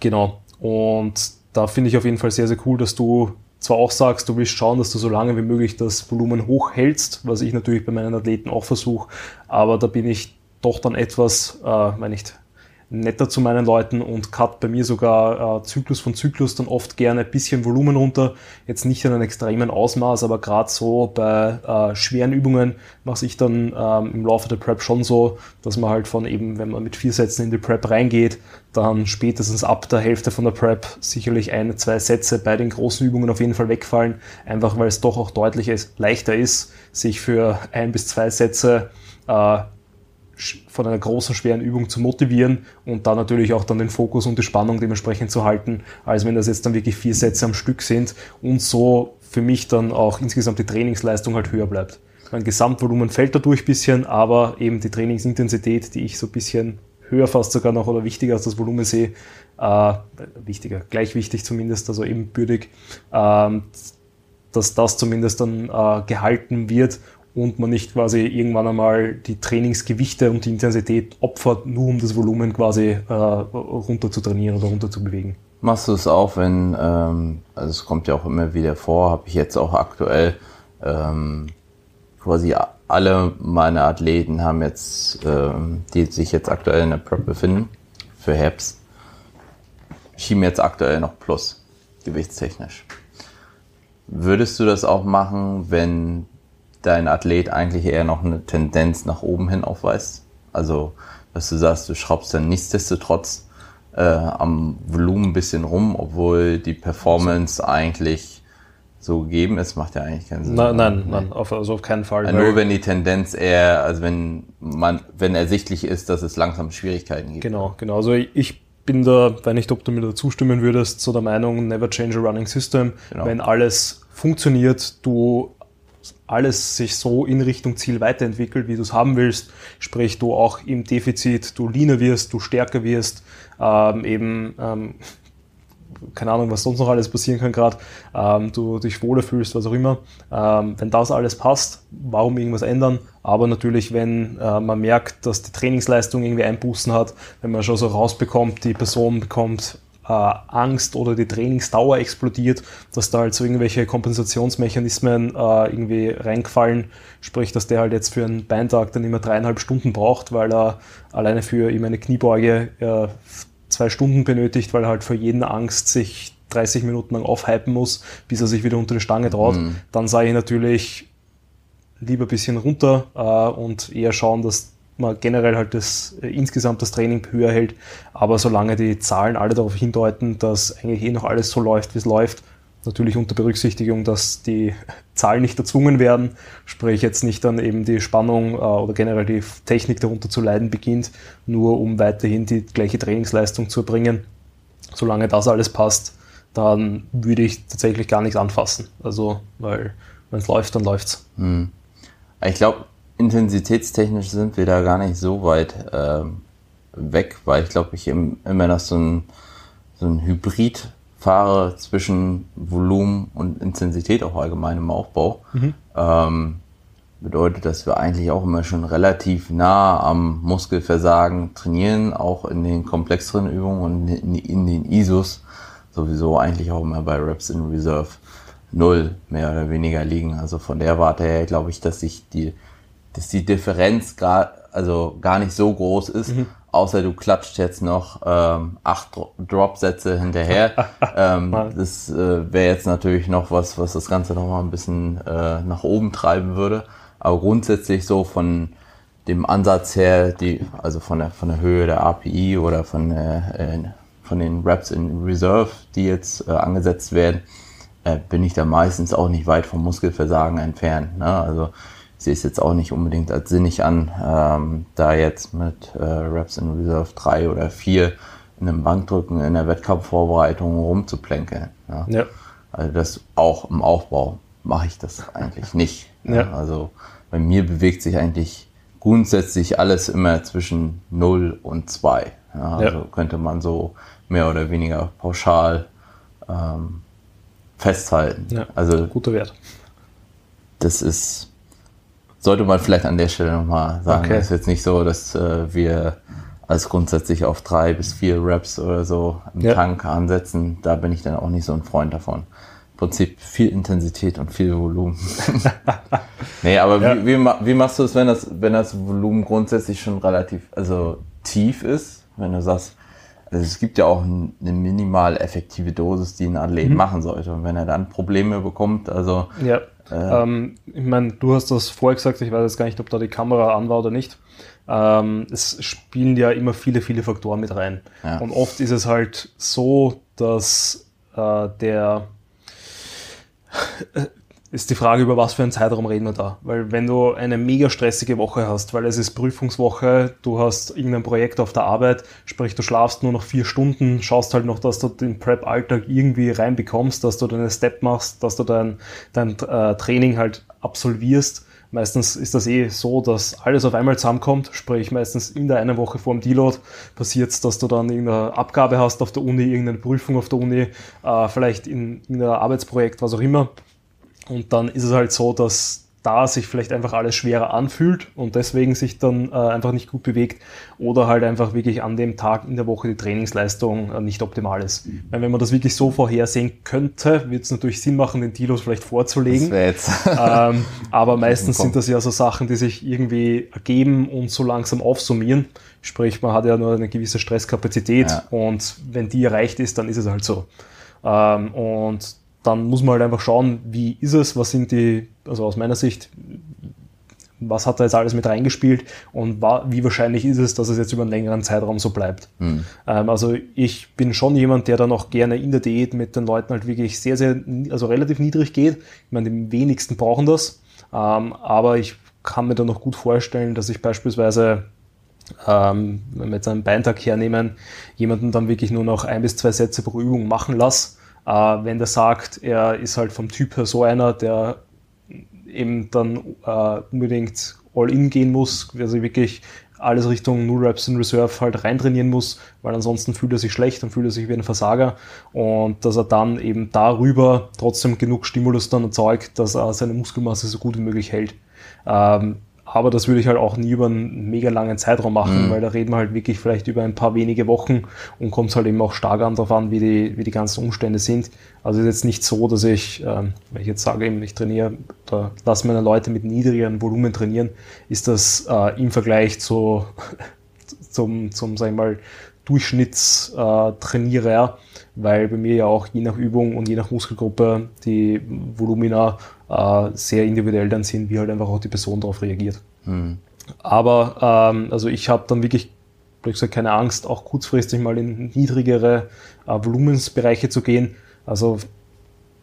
genau. Und da finde ich auf jeden Fall sehr, sehr cool, dass du zwar auch sagst, du willst schauen, dass du so lange wie möglich das Volumen hochhältst, was ich natürlich bei meinen Athleten auch versuche, aber da bin ich doch dann etwas, äh, wenn nicht netter zu meinen Leuten und cut bei mir sogar äh, Zyklus von Zyklus dann oft gerne ein bisschen Volumen runter. Jetzt nicht in einem extremen Ausmaß, aber gerade so bei äh, schweren Übungen mache ich dann ähm, im Laufe der Prep schon so, dass man halt von eben, wenn man mit vier Sätzen in die Prep reingeht, dann spätestens ab der Hälfte von der Prep sicherlich ein, zwei Sätze bei den großen Übungen auf jeden Fall wegfallen, einfach weil es doch auch deutlich ist, leichter ist, sich für ein bis zwei Sätze äh, von einer großen, schweren Übung zu motivieren und da natürlich auch dann den Fokus und die Spannung dementsprechend zu halten, als wenn das jetzt dann wirklich vier Sätze am Stück sind und so für mich dann auch insgesamt die Trainingsleistung halt höher bleibt. Mein Gesamtvolumen fällt dadurch ein bisschen, aber eben die Trainingsintensität, die ich so ein bisschen höher fast sogar noch oder wichtiger als das Volumen sehe, äh, wichtiger, gleich wichtig zumindest, also ebenbürtig, äh, dass das zumindest dann äh, gehalten wird und man nicht quasi irgendwann einmal die Trainingsgewichte und die Intensität opfert, nur um das Volumen quasi äh, runter zu trainieren oder runter zu bewegen. Machst du es auch, wenn, ähm, also es kommt ja auch immer wieder vor, habe ich jetzt auch aktuell, ähm, quasi alle meine Athleten haben jetzt, ähm, die sich jetzt aktuell in der Prep befinden, für Herbst, schieben jetzt aktuell noch Plus, gewichtstechnisch. Würdest du das auch machen, wenn dein Athlet eigentlich eher noch eine Tendenz nach oben hin aufweist. Also, dass du sagst, du schraubst dann nichtsdestotrotz äh, am Volumen ein bisschen rum, obwohl die Performance also. eigentlich so gegeben ist, macht ja eigentlich keinen Sinn. Nein, nein, nein auf, also auf keinen Fall. Ja, nur wenn die Tendenz eher, also wenn man, wenn ersichtlich ist, dass es langsam Schwierigkeiten gibt. Genau, genau. Also ich bin da, wenn nicht, ob du mir da zustimmen würdest, so der Meinung, never change a running system. Genau. Wenn alles funktioniert, du alles sich so in Richtung Ziel weiterentwickelt, wie du es haben willst, sprich du auch im Defizit, du leaner wirst, du stärker wirst, ähm, eben ähm, keine Ahnung, was sonst noch alles passieren kann gerade, ähm, du dich wohler fühlst, was auch immer. Ähm, wenn das alles passt, warum irgendwas ändern? Aber natürlich, wenn äh, man merkt, dass die Trainingsleistung irgendwie Einbußen hat, wenn man schon so rausbekommt, die Person bekommt Angst oder die Trainingsdauer explodiert, dass da halt so irgendwelche Kompensationsmechanismen äh, irgendwie reingefallen, sprich, dass der halt jetzt für einen Beintag dann immer dreieinhalb Stunden braucht, weil er alleine für ihm eine Kniebeuge äh, zwei Stunden benötigt, weil er halt vor jeden Angst sich 30 Minuten lang aufhypen muss, bis er sich wieder unter die Stange traut, mhm. dann sage ich natürlich lieber ein bisschen runter äh, und eher schauen, dass man generell halt das äh, insgesamt das Training höher hält. Aber solange die Zahlen alle darauf hindeuten, dass eigentlich eh noch alles so läuft, wie es läuft, natürlich unter Berücksichtigung, dass die Zahlen nicht erzwungen werden, sprich jetzt nicht dann eben die Spannung äh, oder generell die Technik darunter zu leiden beginnt, nur um weiterhin die gleiche Trainingsleistung zu erbringen. Solange das alles passt, dann würde ich tatsächlich gar nichts anfassen. Also, weil wenn es läuft, dann läuft's. Hm. Ich glaube, intensitätstechnisch sind wir da gar nicht so weit äh, weg, weil ich glaube, ich im, immer noch so ein, so ein Hybrid fahre zwischen Volumen und Intensität auch allgemein im Aufbau. Mhm. Ähm, bedeutet, dass wir eigentlich auch immer schon relativ nah am Muskelversagen trainieren, auch in den komplexeren Übungen und in, in den ISOs sowieso eigentlich auch immer bei Reps in Reserve null mehr oder weniger liegen. Also von der Warte her glaube ich, dass sich die dass die Differenz gar, also gar nicht so groß ist, mhm. außer du klatscht jetzt noch ähm, acht Drop-Sätze hinterher. ähm, das äh, wäre jetzt natürlich noch was, was das Ganze noch mal ein bisschen äh, nach oben treiben würde. Aber grundsätzlich so von dem Ansatz her, die, also von der, von der Höhe der API oder von, äh, von den Reps in Reserve, die jetzt äh, angesetzt werden, äh, bin ich da meistens auch nicht weit vom Muskelversagen entfernt. Ne? Also sehe es jetzt auch nicht unbedingt als sinnig an, ähm, da jetzt mit äh, Reps in Reserve 3 oder 4 in einem Bankdrücken in der Wettkampfvorbereitung rumzuplänkeln. Ja. ja. Also das auch im Aufbau mache ich das eigentlich nicht. Ja. Also bei mir bewegt sich eigentlich grundsätzlich alles immer zwischen 0 und 2. Ja, also ja. könnte man so mehr oder weniger pauschal ähm, festhalten. Ja, also guter Wert. Das ist sollte man vielleicht an der Stelle nochmal sagen. Okay. Es ist jetzt nicht so, dass äh, wir als grundsätzlich auf drei bis vier Reps oder so im ja. Tank ansetzen. Da bin ich dann auch nicht so ein Freund davon. Im Prinzip viel Intensität und viel Volumen. nee, aber ja. wie, wie, wie, machst du es, wenn das, wenn das Volumen grundsätzlich schon relativ, also tief ist? wenn du sagst, also es gibt ja auch eine minimal effektive Dosis, die ein Athlet mhm. machen sollte. Und wenn er dann Probleme bekommt, also. Ja. Äh, ähm, ich meine, du hast das vorher gesagt, ich weiß jetzt gar nicht, ob da die Kamera an war oder nicht. Ähm, es spielen ja immer viele, viele Faktoren mit rein. Ja. Und oft ist es halt so, dass äh, der ist die Frage, über was für einen Zeitraum reden wir da. Weil wenn du eine mega stressige Woche hast, weil es ist Prüfungswoche, du hast irgendein Projekt auf der Arbeit, sprich du schlafst nur noch vier Stunden, schaust halt noch, dass du den Prep-Alltag irgendwie reinbekommst, dass du deine Step machst, dass du dein, dein äh, Training halt absolvierst. Meistens ist das eh so, dass alles auf einmal zusammenkommt, sprich meistens in der einen Woche vor dem Deload passiert es, dass du dann irgendeine Abgabe hast auf der Uni, irgendeine Prüfung auf der Uni, äh, vielleicht in irgendein Arbeitsprojekt, was auch immer und dann ist es halt so, dass da sich vielleicht einfach alles schwerer anfühlt und deswegen sich dann äh, einfach nicht gut bewegt oder halt einfach wirklich an dem Tag in der Woche die Trainingsleistung äh, nicht optimal ist. Mhm. Weil wenn man das wirklich so vorhersehen könnte, wird es natürlich Sinn machen, den Tilos vielleicht vorzulegen. ähm, aber meistens sind das ja so Sachen, die sich irgendwie ergeben und so langsam aufsummieren. Sprich, man hat ja nur eine gewisse Stresskapazität ja. und wenn die erreicht ist, dann ist es halt so. Ähm, und dann muss man halt einfach schauen, wie ist es, was sind die, also aus meiner Sicht, was hat da jetzt alles mit reingespielt und wie wahrscheinlich ist es, dass es jetzt über einen längeren Zeitraum so bleibt. Mhm. Ähm, also ich bin schon jemand, der dann auch gerne in der Diät mit den Leuten halt wirklich sehr, sehr, also relativ niedrig geht. Ich meine, die wenigsten brauchen das, ähm, aber ich kann mir da noch gut vorstellen, dass ich beispielsweise ähm, wenn wir jetzt einen Beintag hernehmen, jemanden dann wirklich nur noch ein bis zwei Sätze pro Übung machen lasse äh, wenn der sagt, er ist halt vom Typ her so einer, der eben dann äh, unbedingt all-in gehen muss, also wirklich alles Richtung Null Reps in Reserve halt reintrainieren muss, weil ansonsten fühlt er sich schlecht und fühlt er sich wie ein Versager und dass er dann eben darüber trotzdem genug Stimulus dann erzeugt, dass er seine Muskelmasse so gut wie möglich hält. Ähm, aber das würde ich halt auch nie über einen mega langen Zeitraum machen, mhm. weil da reden wir halt wirklich vielleicht über ein paar wenige Wochen und kommt es halt eben auch stark an darauf an, wie die, wie die ganzen Umstände sind. Also ist jetzt nicht so, dass ich, ähm, wenn ich jetzt sage, eben, ich trainiere oder lasse meine Leute mit niedrigeren Volumen trainieren, ist das äh, im Vergleich zu, zum, zum, sag ich mal, Durchschnittstrainierer, weil bei mir ja auch je nach Übung und je nach Muskelgruppe die Volumina äh, sehr individuell dann sind, wie halt einfach auch die Person darauf reagiert. Mhm. Aber ähm, also ich habe dann wirklich, wie gesagt, keine Angst, auch kurzfristig mal in niedrigere äh, Volumensbereiche zu gehen. Also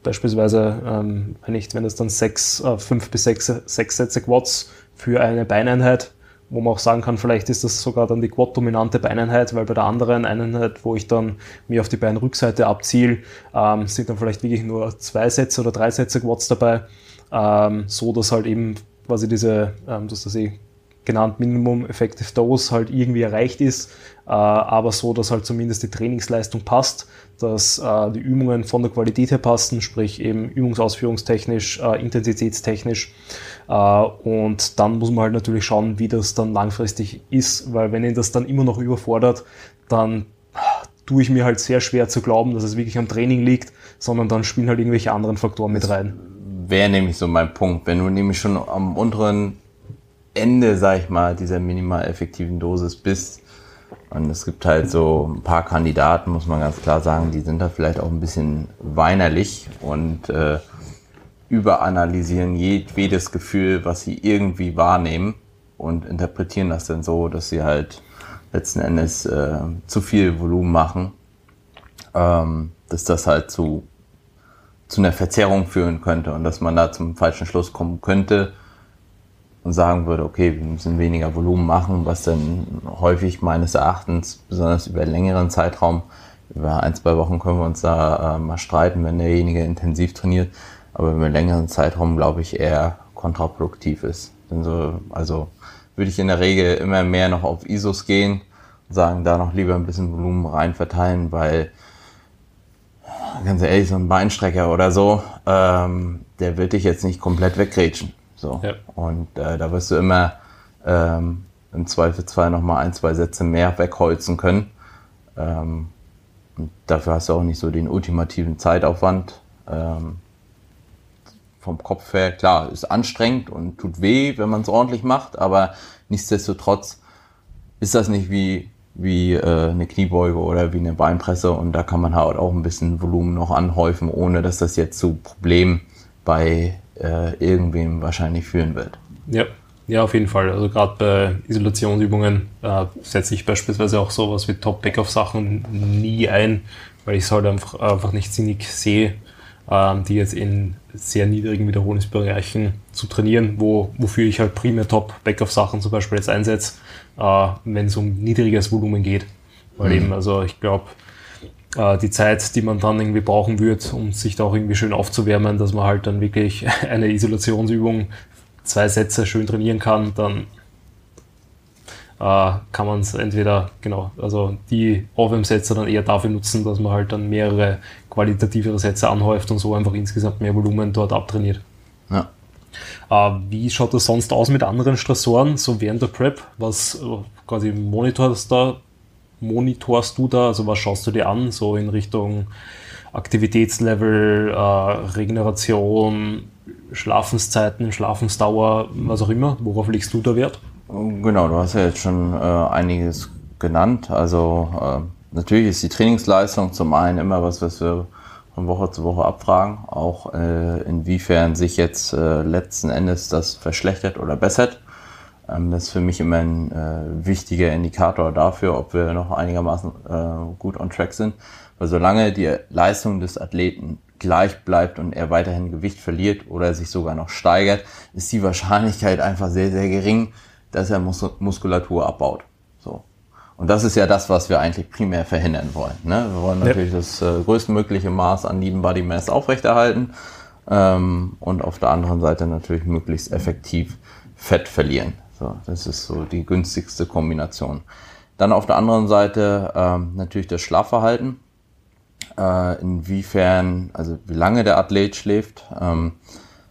beispielsweise, ähm, wenn, ich, wenn das dann sechs, äh, fünf bis sechs, sechs Sätze Quads für eine Beineinheit wo man auch sagen kann, vielleicht ist das sogar dann die quad-dominante Beineinheit, weil bei der anderen Einheit, wo ich dann mir auf die Beinrückseite abziele, ähm, sind dann vielleicht wirklich nur zwei Sätze oder drei Sätze Quads dabei, ähm, so dass halt eben quasi diese, ähm, das ist eh genannt Minimum Effective Dose halt irgendwie erreicht ist, äh, aber so, dass halt zumindest die Trainingsleistung passt, dass äh, die Übungen von der Qualität her passen, sprich eben übungsausführungstechnisch, äh, intensitätstechnisch und dann muss man halt natürlich schauen, wie das dann langfristig ist, weil wenn ihn das dann immer noch überfordert, dann tue ich mir halt sehr schwer zu glauben, dass es wirklich am Training liegt, sondern dann spielen halt irgendwelche anderen Faktoren mit rein. Wäre nämlich so mein Punkt. Wenn du nämlich schon am unteren Ende, sag ich mal, dieser minimal effektiven Dosis bist, und es gibt halt so ein paar Kandidaten, muss man ganz klar sagen, die sind da vielleicht auch ein bisschen weinerlich und äh, überanalysieren jedes Gefühl, was sie irgendwie wahrnehmen und interpretieren das dann so, dass sie halt letzten Endes äh, zu viel Volumen machen, ähm, dass das halt zu, zu einer Verzerrung führen könnte und dass man da zum falschen Schluss kommen könnte und sagen würde, okay, wir müssen weniger Volumen machen, was dann häufig meines Erachtens, besonders über einen längeren Zeitraum, über ein, zwei Wochen können wir uns da äh, mal streiten, wenn derjenige intensiv trainiert, aber über einen längeren Zeitraum, glaube ich, eher kontraproduktiv ist. So, also würde ich in der Regel immer mehr noch auf ISOs gehen und sagen, da noch lieber ein bisschen Volumen rein verteilen, weil ganz ehrlich, so ein Beinstrecker oder so, ähm, der wird dich jetzt nicht komplett weggrätschen. So. Ja. Und äh, da wirst du immer ähm, im Zweifelsfall nochmal ein, zwei Sätze mehr wegholzen können. Ähm, und dafür hast du auch nicht so den ultimativen Zeitaufwand. Ähm, vom Kopf her, klar, ist anstrengend und tut weh, wenn man es ordentlich macht, aber nichtsdestotrotz ist das nicht wie wie äh, eine Kniebeuge oder wie eine Beinpresse und da kann man halt auch ein bisschen Volumen noch anhäufen, ohne dass das jetzt zu Problemen bei äh, irgendwem wahrscheinlich führen wird. Ja, ja, auf jeden Fall. Also gerade bei Isolationsübungen äh, setze ich beispielsweise auch sowas wie Top-Backoff-Sachen nie ein, weil ich es halt einfach, einfach nicht sinnig sehe, die jetzt in sehr niedrigen Wiederholungsbereichen zu trainieren, wo, wofür ich halt primär Top-Backoff-Sachen zum Beispiel jetzt einsetze, äh, wenn es um niedriges Volumen geht. Weil mhm. eben, also ich glaube, äh, die Zeit, die man dann irgendwie brauchen wird, um sich da auch irgendwie schön aufzuwärmen, dass man halt dann wirklich eine Isolationsübung, zwei Sätze schön trainieren kann, dann äh, kann man es entweder, genau, also die Aufwärmsätze dann eher dafür nutzen, dass man halt dann mehrere qualitativere Sätze anhäuft und so einfach insgesamt mehr Volumen dort abtrainiert. Ja. Äh, wie schaut das sonst aus mit anderen Stressoren, so während der Prep? Was äh, quasi monitorst, da, monitorst du da? Also was schaust du dir an, so in Richtung Aktivitätslevel, äh, Regeneration, Schlafenszeiten, Schlafensdauer, was auch immer? Worauf legst du da Wert? Genau, du hast ja jetzt schon äh, einiges genannt. Also natürlich ist die Trainingsleistung zum einen immer was, was wir von Woche zu Woche abfragen, auch äh, inwiefern sich jetzt äh, letzten Endes das verschlechtert oder bessert. Ähm, das ist für mich immer ein äh, wichtiger Indikator dafür, ob wir noch einigermaßen äh, gut on track sind. Weil solange die Leistung des Athleten gleich bleibt und er weiterhin Gewicht verliert oder sich sogar noch steigert, ist die Wahrscheinlichkeit einfach sehr, sehr gering, dass er Mus Muskulatur abbaut. Und das ist ja das, was wir eigentlich primär verhindern wollen. Ne? Wir wollen natürlich ja. das äh, größtmögliche Maß an Lean Body Mass aufrechterhalten ähm, und auf der anderen Seite natürlich möglichst effektiv Fett verlieren. So, das ist so die günstigste Kombination. Dann auf der anderen Seite ähm, natürlich das Schlafverhalten. Äh, inwiefern, also wie lange der Athlet schläft, ähm,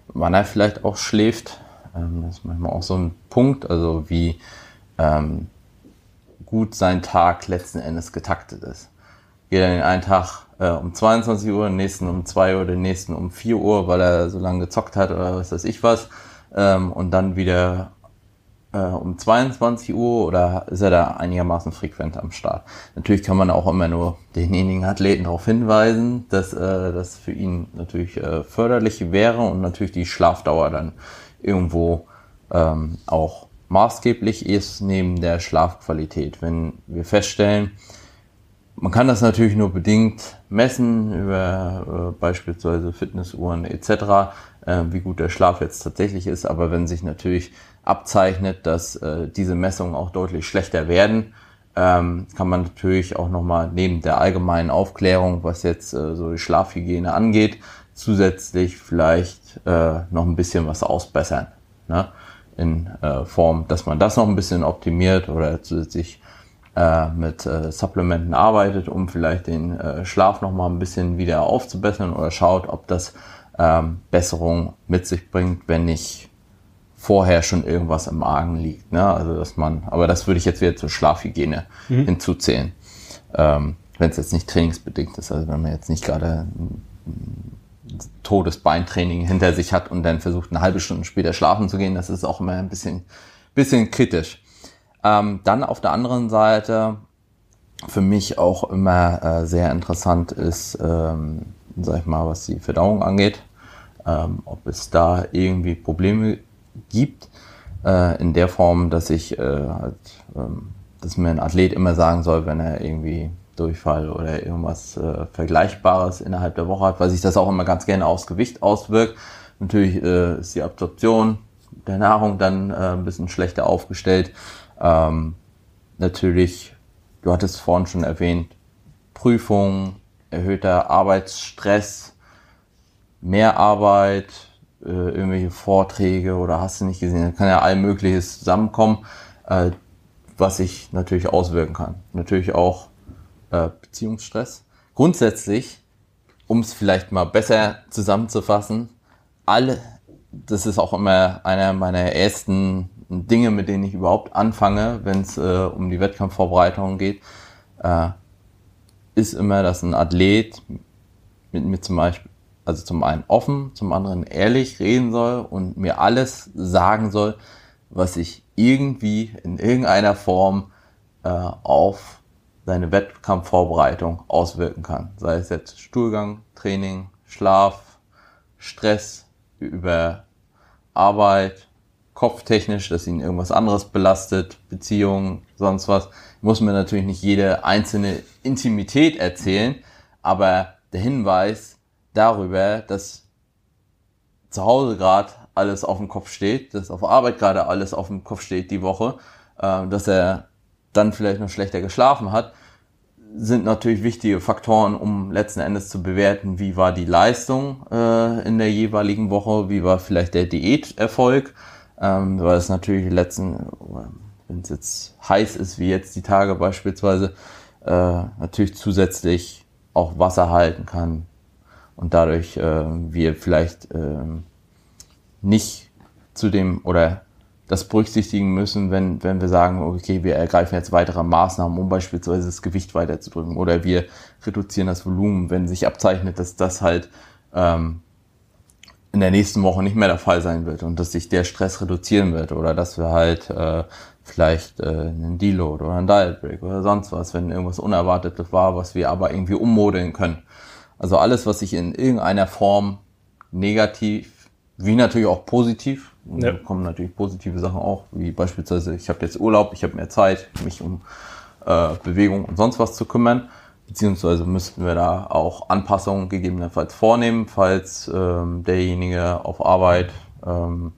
wann er vielleicht auch schläft. Ähm, das ist manchmal auch so ein Punkt, also wie ähm, gut sein Tag letzten Endes getaktet ist. Geht er den einen Tag äh, um 22 Uhr, den nächsten um 2 Uhr, den nächsten um 4 Uhr, weil er so lange gezockt hat oder was weiß ich was, ähm, und dann wieder äh, um 22 Uhr oder ist er da einigermaßen frequent am Start? Natürlich kann man auch immer nur denjenigen Athleten darauf hinweisen, dass äh, das für ihn natürlich äh, förderlich wäre und natürlich die Schlafdauer dann irgendwo ähm, auch maßgeblich ist neben der Schlafqualität. Wenn wir feststellen, man kann das natürlich nur bedingt messen über äh, beispielsweise Fitnessuhren etc., äh, wie gut der Schlaf jetzt tatsächlich ist. Aber wenn sich natürlich abzeichnet, dass äh, diese Messungen auch deutlich schlechter werden, ähm, kann man natürlich auch nochmal neben der allgemeinen Aufklärung, was jetzt äh, so die Schlafhygiene angeht, zusätzlich vielleicht äh, noch ein bisschen was ausbessern. Ne? In äh, Form, dass man das noch ein bisschen optimiert oder zusätzlich äh, mit äh, Supplementen arbeitet, um vielleicht den äh, Schlaf noch mal ein bisschen wieder aufzubessern oder schaut, ob das ähm, Besserung mit sich bringt, wenn nicht vorher schon irgendwas im Magen liegt. Ne? Also dass man, aber das würde ich jetzt wieder zur Schlafhygiene mhm. hinzuzählen. Ähm, wenn es jetzt nicht trainingsbedingt ist, also wenn man jetzt nicht gerade Todesbeintraining hinter sich hat und dann versucht, eine halbe Stunde später schlafen zu gehen, das ist auch immer ein bisschen, bisschen kritisch. Ähm, dann auf der anderen Seite, für mich auch immer äh, sehr interessant ist, ähm, sag ich mal, was die Verdauung angeht, ähm, ob es da irgendwie Probleme gibt, äh, in der Form, dass ich äh, halt, ähm, dass mir ein Athlet immer sagen soll, wenn er irgendwie Durchfall oder irgendwas äh, Vergleichbares innerhalb der Woche hat, weil sich das auch immer ganz gerne aufs Gewicht auswirkt. Natürlich äh, ist die Absorption der Nahrung dann äh, ein bisschen schlechter aufgestellt. Ähm, natürlich, du hattest vorhin schon erwähnt, Prüfung, erhöhter Arbeitsstress, mehr Arbeit, äh, irgendwelche Vorträge oder hast du nicht gesehen, da kann ja all Mögliches zusammenkommen, äh, was sich natürlich auswirken kann. Natürlich auch äh, Beziehungsstress. Grundsätzlich, um es vielleicht mal besser zusammenzufassen, alle, das ist auch immer einer meiner ersten Dinge, mit denen ich überhaupt anfange, wenn es äh, um die Wettkampfvorbereitung geht, äh, ist immer, dass ein Athlet mit mir zum Beispiel, also zum einen offen, zum anderen ehrlich reden soll und mir alles sagen soll, was ich irgendwie in irgendeiner Form äh, auf seine Wettkampfvorbereitung auswirken kann. Sei es jetzt Stuhlgang, Training, Schlaf, Stress über Arbeit, kopftechnisch, dass ihn irgendwas anderes belastet, Beziehungen, sonst was. Muss mir natürlich nicht jede einzelne Intimität erzählen, aber der Hinweis darüber, dass zu Hause gerade alles auf dem Kopf steht, dass auf Arbeit gerade alles auf dem Kopf steht die Woche, äh, dass er dann vielleicht noch schlechter geschlafen hat, sind natürlich wichtige Faktoren, um letzten Endes zu bewerten, wie war die Leistung äh, in der jeweiligen Woche, wie war vielleicht der Diäterfolg, ähm, weil es natürlich letzten, wenn es jetzt heiß ist, wie jetzt die Tage beispielsweise, äh, natürlich zusätzlich auch Wasser halten kann und dadurch äh, wir vielleicht äh, nicht zu dem oder das berücksichtigen müssen, wenn, wenn wir sagen, okay, wir ergreifen jetzt weitere Maßnahmen, um beispielsweise das Gewicht weiterzudrücken oder wir reduzieren das Volumen, wenn sich abzeichnet, dass das halt ähm, in der nächsten Woche nicht mehr der Fall sein wird und dass sich der Stress reduzieren wird oder dass wir halt äh, vielleicht äh, einen Deload oder einen Diet Break oder sonst was, wenn irgendwas Unerwartetes war, was wir aber irgendwie ummodeln können. Also alles, was sich in irgendeiner Form negativ, wie natürlich auch positiv, ja. kommen natürlich positive Sachen auch, wie beispielsweise, ich habe jetzt Urlaub, ich habe mehr Zeit, mich um äh, Bewegung und sonst was zu kümmern, beziehungsweise müssten wir da auch Anpassungen gegebenenfalls vornehmen, falls ähm, derjenige auf Arbeit ähm,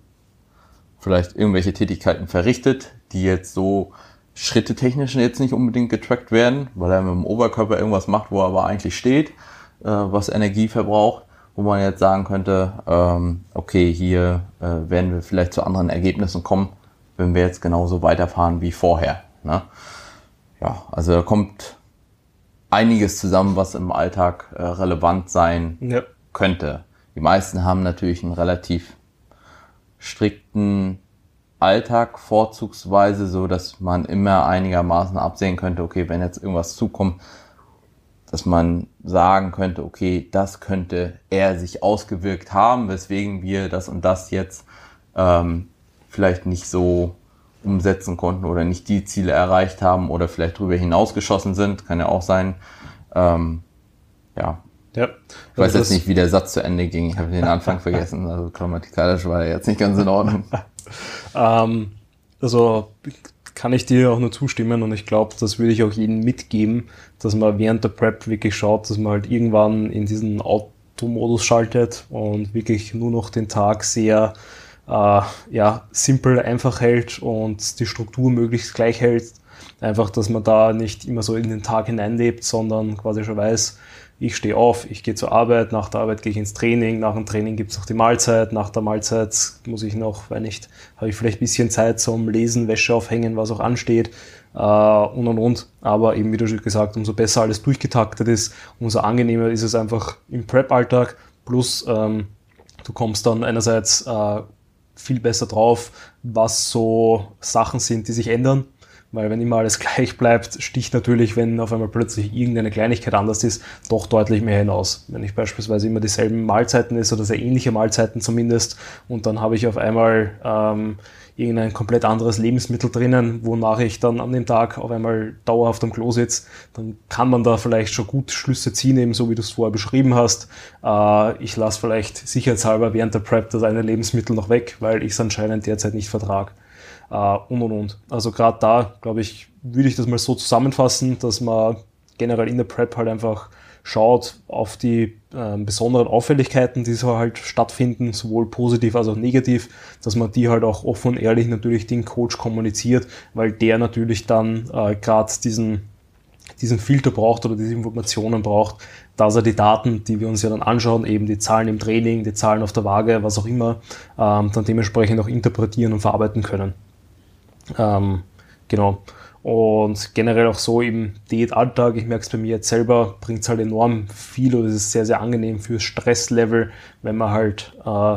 vielleicht irgendwelche Tätigkeiten verrichtet, die jetzt so Schritte technisch jetzt nicht unbedingt getrackt werden, weil er mit dem Oberkörper irgendwas macht, wo er aber eigentlich steht äh, was Energie verbraucht, wo man jetzt sagen könnte, ähm, okay, hier äh, werden wir vielleicht zu anderen Ergebnissen kommen, wenn wir jetzt genauso weiterfahren wie vorher. Ne? Ja, also da kommt einiges zusammen, was im Alltag äh, relevant sein ja. könnte. Die meisten haben natürlich einen relativ strikten Alltag vorzugsweise, so dass man immer einigermaßen absehen könnte, okay, wenn jetzt irgendwas zukommt, dass man sagen könnte, okay, das könnte er sich ausgewirkt haben, weswegen wir das und das jetzt ähm, vielleicht nicht so umsetzen konnten oder nicht die Ziele erreicht haben oder vielleicht darüber hinausgeschossen sind, kann ja auch sein. Ähm, ja. ja. Ich weiß jetzt nicht, wie der Satz zu Ende ging. Ich habe den Anfang vergessen. Also grammatikalisch war er jetzt nicht ganz in Ordnung. ähm, also kann ich dir auch nur zustimmen und ich glaube, das würde ich auch jedem mitgeben, dass man während der Prep wirklich schaut, dass man halt irgendwann in diesen Automodus schaltet und wirklich nur noch den Tag sehr äh, ja, simpel, einfach hält und die Struktur möglichst gleich hält. Einfach, dass man da nicht immer so in den Tag hineinlebt, sondern quasi schon weiß, ich stehe auf, ich gehe zur Arbeit, nach der Arbeit gehe ich ins Training, nach dem Training gibt es noch die Mahlzeit, nach der Mahlzeit muss ich noch, weil nicht, habe ich vielleicht ein bisschen Zeit zum Lesen, Wäsche aufhängen, was auch ansteht äh, und und und. Aber eben, wie du schon gesagt, umso besser alles durchgetaktet ist, umso angenehmer ist es einfach im Prep-Alltag. Plus ähm, du kommst dann einerseits äh, viel besser drauf, was so Sachen sind, die sich ändern weil wenn immer alles gleich bleibt, sticht natürlich, wenn auf einmal plötzlich irgendeine Kleinigkeit anders ist, doch deutlich mehr hinaus. Wenn ich beispielsweise immer dieselben Mahlzeiten ist oder sehr ähnliche Mahlzeiten zumindest und dann habe ich auf einmal ähm, irgendein komplett anderes Lebensmittel drinnen, wonach ich dann an dem Tag auf einmal dauerhaft am Klo sitze, dann kann man da vielleicht schon gut Schlüsse ziehen, eben so wie du es vorher beschrieben hast. Äh, ich lasse vielleicht sicherheitshalber während der Prep das eine Lebensmittel noch weg, weil ich es anscheinend derzeit nicht vertrage und und und. Also gerade da, glaube ich, würde ich das mal so zusammenfassen, dass man generell in der Prep halt einfach schaut auf die äh, besonderen Auffälligkeiten, die so halt stattfinden, sowohl positiv als auch negativ, dass man die halt auch offen und ehrlich natürlich den Coach kommuniziert, weil der natürlich dann äh, gerade diesen, diesen Filter braucht oder diese Informationen braucht, dass er die Daten, die wir uns ja dann anschauen, eben die Zahlen im Training, die Zahlen auf der Waage, was auch immer, ähm, dann dementsprechend auch interpretieren und verarbeiten können. Ähm, genau. Und generell auch so im Diätalltag, ich merke es bei mir jetzt selber, bringt es halt enorm viel oder es ist sehr, sehr angenehm fürs Stresslevel, wenn man halt äh,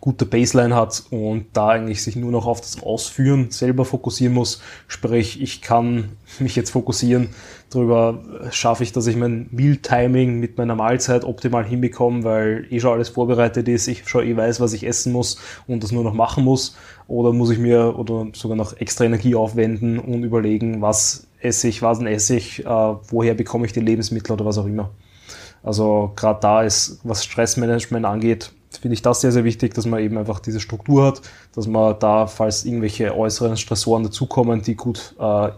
gute Baseline hat und da eigentlich sich nur noch auf das Ausführen selber fokussieren muss. Sprich, ich kann mich jetzt fokussieren darüber, schaffe ich, dass ich mein Meal-Timing mit meiner Mahlzeit optimal hinbekomme, weil eh schon alles vorbereitet ist, ich schon eh weiß, was ich essen muss und das nur noch machen muss. Oder muss ich mir oder sogar noch extra Energie aufwenden und überlegen, was esse ich, was esse ich, äh, woher bekomme ich die Lebensmittel oder was auch immer. Also gerade da ist, was Stressmanagement angeht, finde ich das sehr, sehr wichtig, dass man eben einfach diese Struktur hat, dass man da, falls irgendwelche äußeren Stressoren dazukommen, die gut äh,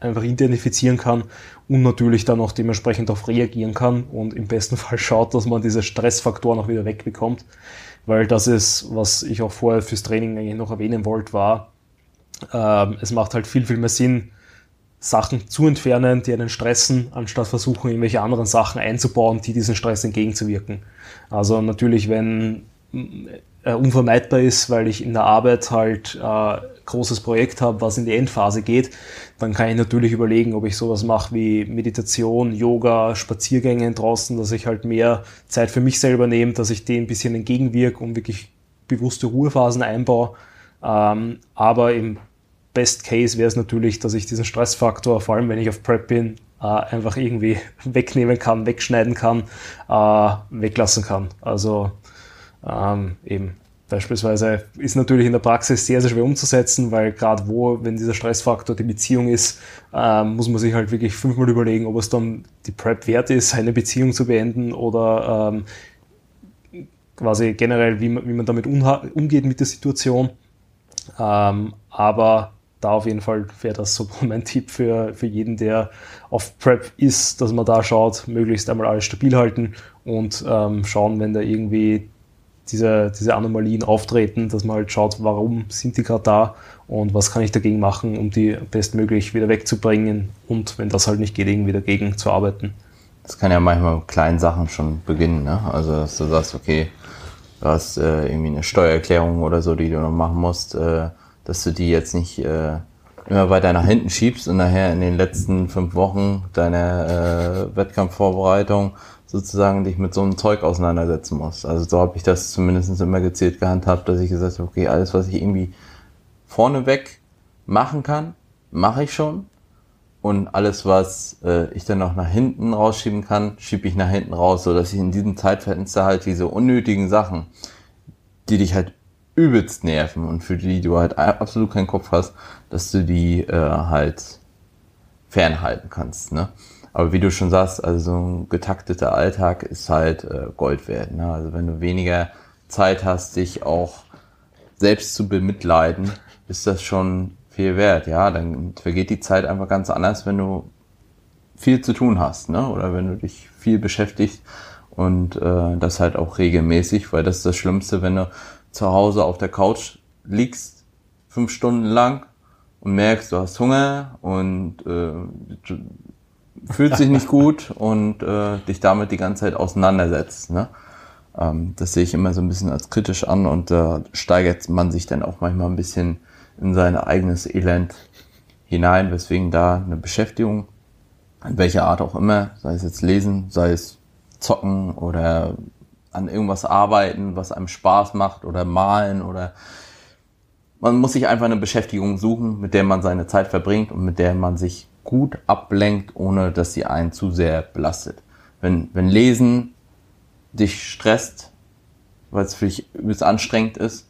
einfach identifizieren kann und natürlich dann auch dementsprechend darauf reagieren kann und im besten Fall schaut, dass man diese Stressfaktoren auch wieder wegbekommt. Weil das ist, was ich auch vorher fürs Training eigentlich noch erwähnen wollte, war, äh, es macht halt viel, viel mehr Sinn, Sachen zu entfernen, die einen stressen, anstatt versuchen, irgendwelche anderen Sachen einzubauen, die diesen Stress entgegenzuwirken. Also natürlich, wenn äh, unvermeidbar ist, weil ich in der Arbeit halt äh, großes Projekt habe, was in die Endphase geht, dann kann ich natürlich überlegen, ob ich sowas mache wie Meditation, Yoga, Spaziergänge draußen, dass ich halt mehr Zeit für mich selber nehme, dass ich dem ein bisschen entgegenwirke und wirklich bewusste Ruhephasen einbaue. Ähm, aber im Best Case wäre es natürlich, dass ich diesen Stressfaktor, vor allem wenn ich auf Prep bin, äh, einfach irgendwie wegnehmen kann, wegschneiden kann, äh, weglassen kann. Also ähm, eben beispielsweise ist natürlich in der Praxis sehr, sehr schwer umzusetzen, weil gerade wo, wenn dieser Stressfaktor die Beziehung ist, äh, muss man sich halt wirklich fünfmal überlegen, ob es dann die Prep wert ist, eine Beziehung zu beenden oder ähm, quasi generell, wie man, wie man damit umgeht mit der Situation. Ähm, aber da auf jeden Fall wäre das so mein Tipp für, für jeden, der auf Prep ist, dass man da schaut, möglichst einmal alles stabil halten und ähm, schauen, wenn da irgendwie diese, diese Anomalien auftreten, dass man halt schaut, warum sind die gerade da und was kann ich dagegen machen, um die bestmöglich wieder wegzubringen und wenn das halt nicht geht, irgendwie dagegen zu arbeiten. Das kann ja manchmal mit kleinen Sachen schon beginnen, ne? Also dass du sagst, okay, du hast äh, irgendwie eine Steuererklärung oder so, die du noch machen musst, äh, dass du die jetzt nicht äh, immer weiter nach hinten schiebst und nachher in den letzten fünf Wochen deiner äh, Wettkampfvorbereitung sozusagen dich mit so einem Zeug auseinandersetzen musst. Also so habe ich das zumindest immer gezielt gehandhabt, dass ich gesagt habe, okay, alles, was ich irgendwie vorneweg machen kann, mache ich schon. Und alles, was äh, ich dann noch nach hinten rausschieben kann, schiebe ich nach hinten raus, so dass ich in diesem Zeitfenster halt diese unnötigen Sachen, die dich halt übelst nerven und für die du halt absolut keinen Kopf hast, dass du die äh, halt fernhalten kannst. Ne? Aber wie du schon sagst, also so ein getakteter Alltag ist halt äh, Gold wert. Ne? Also wenn du weniger Zeit hast, dich auch selbst zu bemitleiden, ist das schon viel wert. Ja, dann vergeht die Zeit einfach ganz anders, wenn du viel zu tun hast, ne? Oder wenn du dich viel beschäftigst und äh, das halt auch regelmäßig, weil das ist das Schlimmste, wenn du zu Hause auf der Couch liegst, fünf Stunden lang und merkst, du hast Hunger und äh, fühlt sich nicht gut und äh, dich damit die ganze Zeit auseinandersetzt. Ne? Ähm, das sehe ich immer so ein bisschen als kritisch an und da äh, steigert man sich dann auch manchmal ein bisschen in sein eigenes Elend hinein, weswegen da eine Beschäftigung, in welcher Art auch immer, sei es jetzt lesen, sei es zocken oder an irgendwas arbeiten, was einem Spaß macht oder malen oder man muss sich einfach eine Beschäftigung suchen, mit der man seine Zeit verbringt und mit der man sich gut ablenkt, ohne dass sie einen zu sehr belastet. Wenn, wenn Lesen dich stresst, weil es für dich übelst anstrengend ist,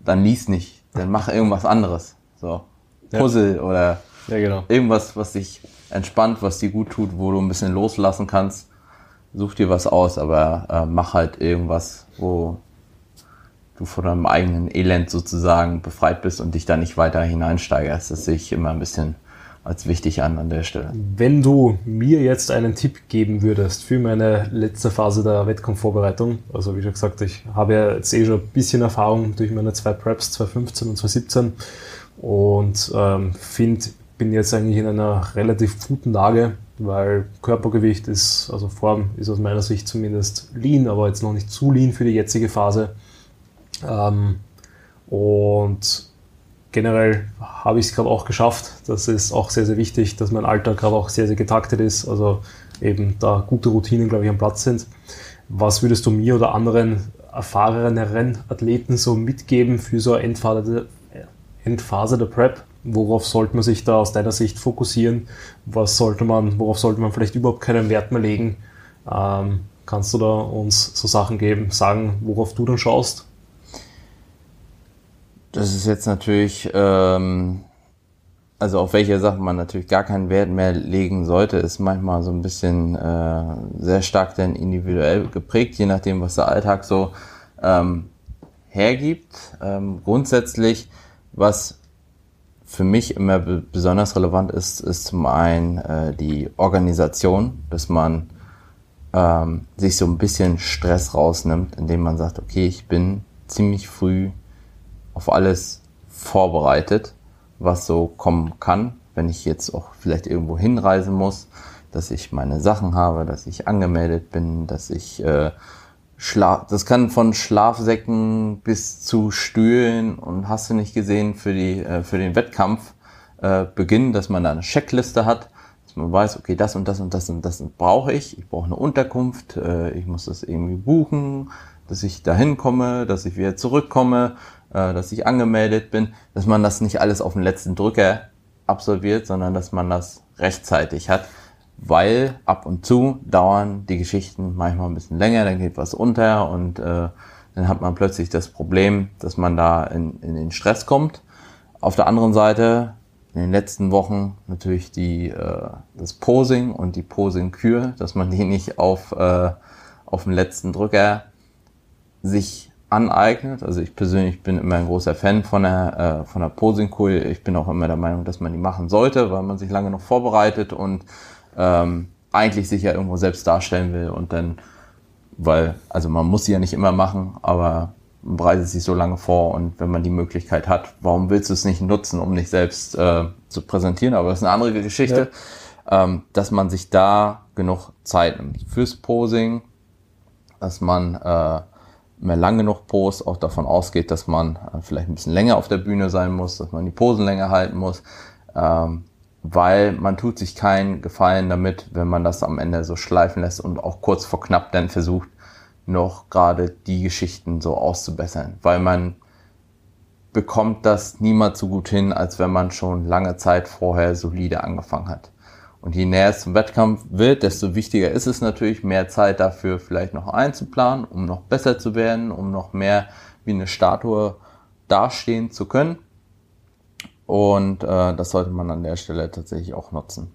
dann lies nicht, dann mach irgendwas anderes. So, Puzzle ja. oder ja, genau. irgendwas, was dich entspannt, was dir gut tut, wo du ein bisschen loslassen kannst such dir was aus, aber äh, mach halt irgendwas, wo du von deinem eigenen Elend sozusagen befreit bist und dich da nicht weiter hineinsteigerst. Das sehe ich immer ein bisschen als wichtig an an der Stelle. Wenn du mir jetzt einen Tipp geben würdest für meine letzte Phase der Wettkampfvorbereitung, also wie schon gesagt, ich habe ja jetzt eh schon ein bisschen Erfahrung durch meine zwei Preps, 2015 und 2017 und ähm, finde, bin jetzt eigentlich in einer relativ guten Lage, weil Körpergewicht ist, also Form ist aus meiner Sicht zumindest lean, aber jetzt noch nicht zu lean für die jetzige Phase. Ähm, und generell habe ich es gerade auch geschafft. Das ist auch sehr, sehr wichtig, dass mein Alltag gerade auch sehr, sehr getaktet ist. Also eben da gute Routinen, glaube ich, am Platz sind. Was würdest du mir oder anderen erfahreneren Athleten so mitgeben für so eine Endphase, Endphase der Prep? Worauf sollte man sich da aus deiner Sicht fokussieren? Was sollte man, worauf sollte man vielleicht überhaupt keinen Wert mehr legen? Ähm, kannst du da uns so Sachen geben, sagen, worauf du dann schaust? Das ist jetzt natürlich, ähm, also auf welche Sachen man natürlich gar keinen Wert mehr legen sollte, ist manchmal so ein bisschen äh, sehr stark dann individuell geprägt, je nachdem, was der Alltag so ähm, hergibt. Ähm, grundsätzlich, was für mich immer besonders relevant ist, ist zum einen äh, die Organisation, dass man ähm, sich so ein bisschen Stress rausnimmt, indem man sagt, okay, ich bin ziemlich früh auf alles vorbereitet, was so kommen kann, wenn ich jetzt auch vielleicht irgendwo hinreisen muss, dass ich meine Sachen habe, dass ich angemeldet bin, dass ich äh, Schlaf, das kann von Schlafsäcken bis zu Stühlen und hast du nicht gesehen für die äh, für den Wettkampf äh, beginnen, dass man da eine Checkliste hat, dass man weiß, okay, das und das und das und das brauche ich. Ich brauche eine Unterkunft, äh, ich muss das irgendwie buchen, dass ich dahin komme, dass ich wieder zurückkomme, äh, dass ich angemeldet bin, dass man das nicht alles auf den letzten Drücker absolviert, sondern dass man das rechtzeitig hat weil ab und zu dauern die Geschichten manchmal ein bisschen länger, dann geht was unter und äh, dann hat man plötzlich das Problem, dass man da in, in den Stress kommt. Auf der anderen Seite in den letzten Wochen natürlich die, äh, das Posing und die Posing-Kür, dass man die nicht auf, äh, auf dem letzten Drücker sich aneignet. Also ich persönlich bin immer ein großer Fan von der, äh, von der Posing-Kür. Ich bin auch immer der Meinung, dass man die machen sollte, weil man sich lange noch vorbereitet und ähm, eigentlich sich ja irgendwo selbst darstellen will und dann, weil, also man muss sie ja nicht immer machen, aber man bereitet sich so lange vor und wenn man die Möglichkeit hat, warum willst du es nicht nutzen, um dich selbst äh, zu präsentieren? Aber das ist eine andere Geschichte, ja. ähm, dass man sich da genug Zeit nimmt fürs Posing, dass man äh, mehr lang genug post, auch davon ausgeht, dass man äh, vielleicht ein bisschen länger auf der Bühne sein muss, dass man die Posen länger halten muss. Ähm, weil man tut sich keinen Gefallen damit, wenn man das am Ende so schleifen lässt und auch kurz vor knapp dann versucht, noch gerade die Geschichten so auszubessern, weil man bekommt das niemals so gut hin, als wenn man schon lange Zeit vorher solide angefangen hat. Und je näher es zum Wettkampf wird, desto wichtiger ist es natürlich, mehr Zeit dafür vielleicht noch einzuplanen, um noch besser zu werden, um noch mehr wie eine Statue dastehen zu können. Und äh, das sollte man an der Stelle tatsächlich auch nutzen.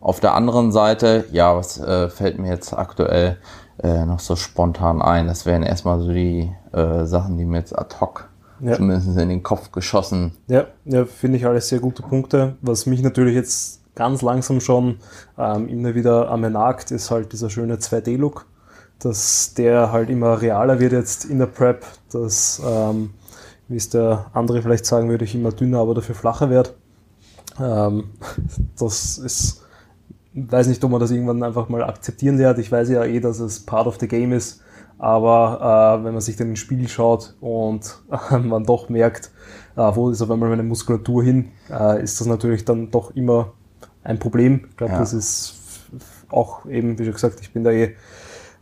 Auf der anderen Seite, ja, was äh, fällt mir jetzt aktuell äh, noch so spontan ein? Das wären erstmal so die äh, Sachen, die mir jetzt ad hoc ja. zumindest in den Kopf geschossen. Ja, ja finde ich alles sehr gute Punkte. Was mich natürlich jetzt ganz langsam schon ähm, immer wieder am nagt, ist halt dieser schöne 2D-Look, dass der halt immer realer wird jetzt in der Prep, dass ähm, wie es der andere vielleicht sagen würde, ich immer dünner, aber dafür flacher werde. Ähm, das ist, weiß nicht, ob man das irgendwann einfach mal akzeptieren wird. Ich weiß ja eh, dass es part of the game ist, aber äh, wenn man sich dann ins Spiel schaut und äh, man doch merkt, äh, wo ist auf einmal meine Muskulatur hin, äh, ist das natürlich dann doch immer ein Problem. Ich glaube, ja. das ist auch eben, wie schon gesagt, ich bin da eh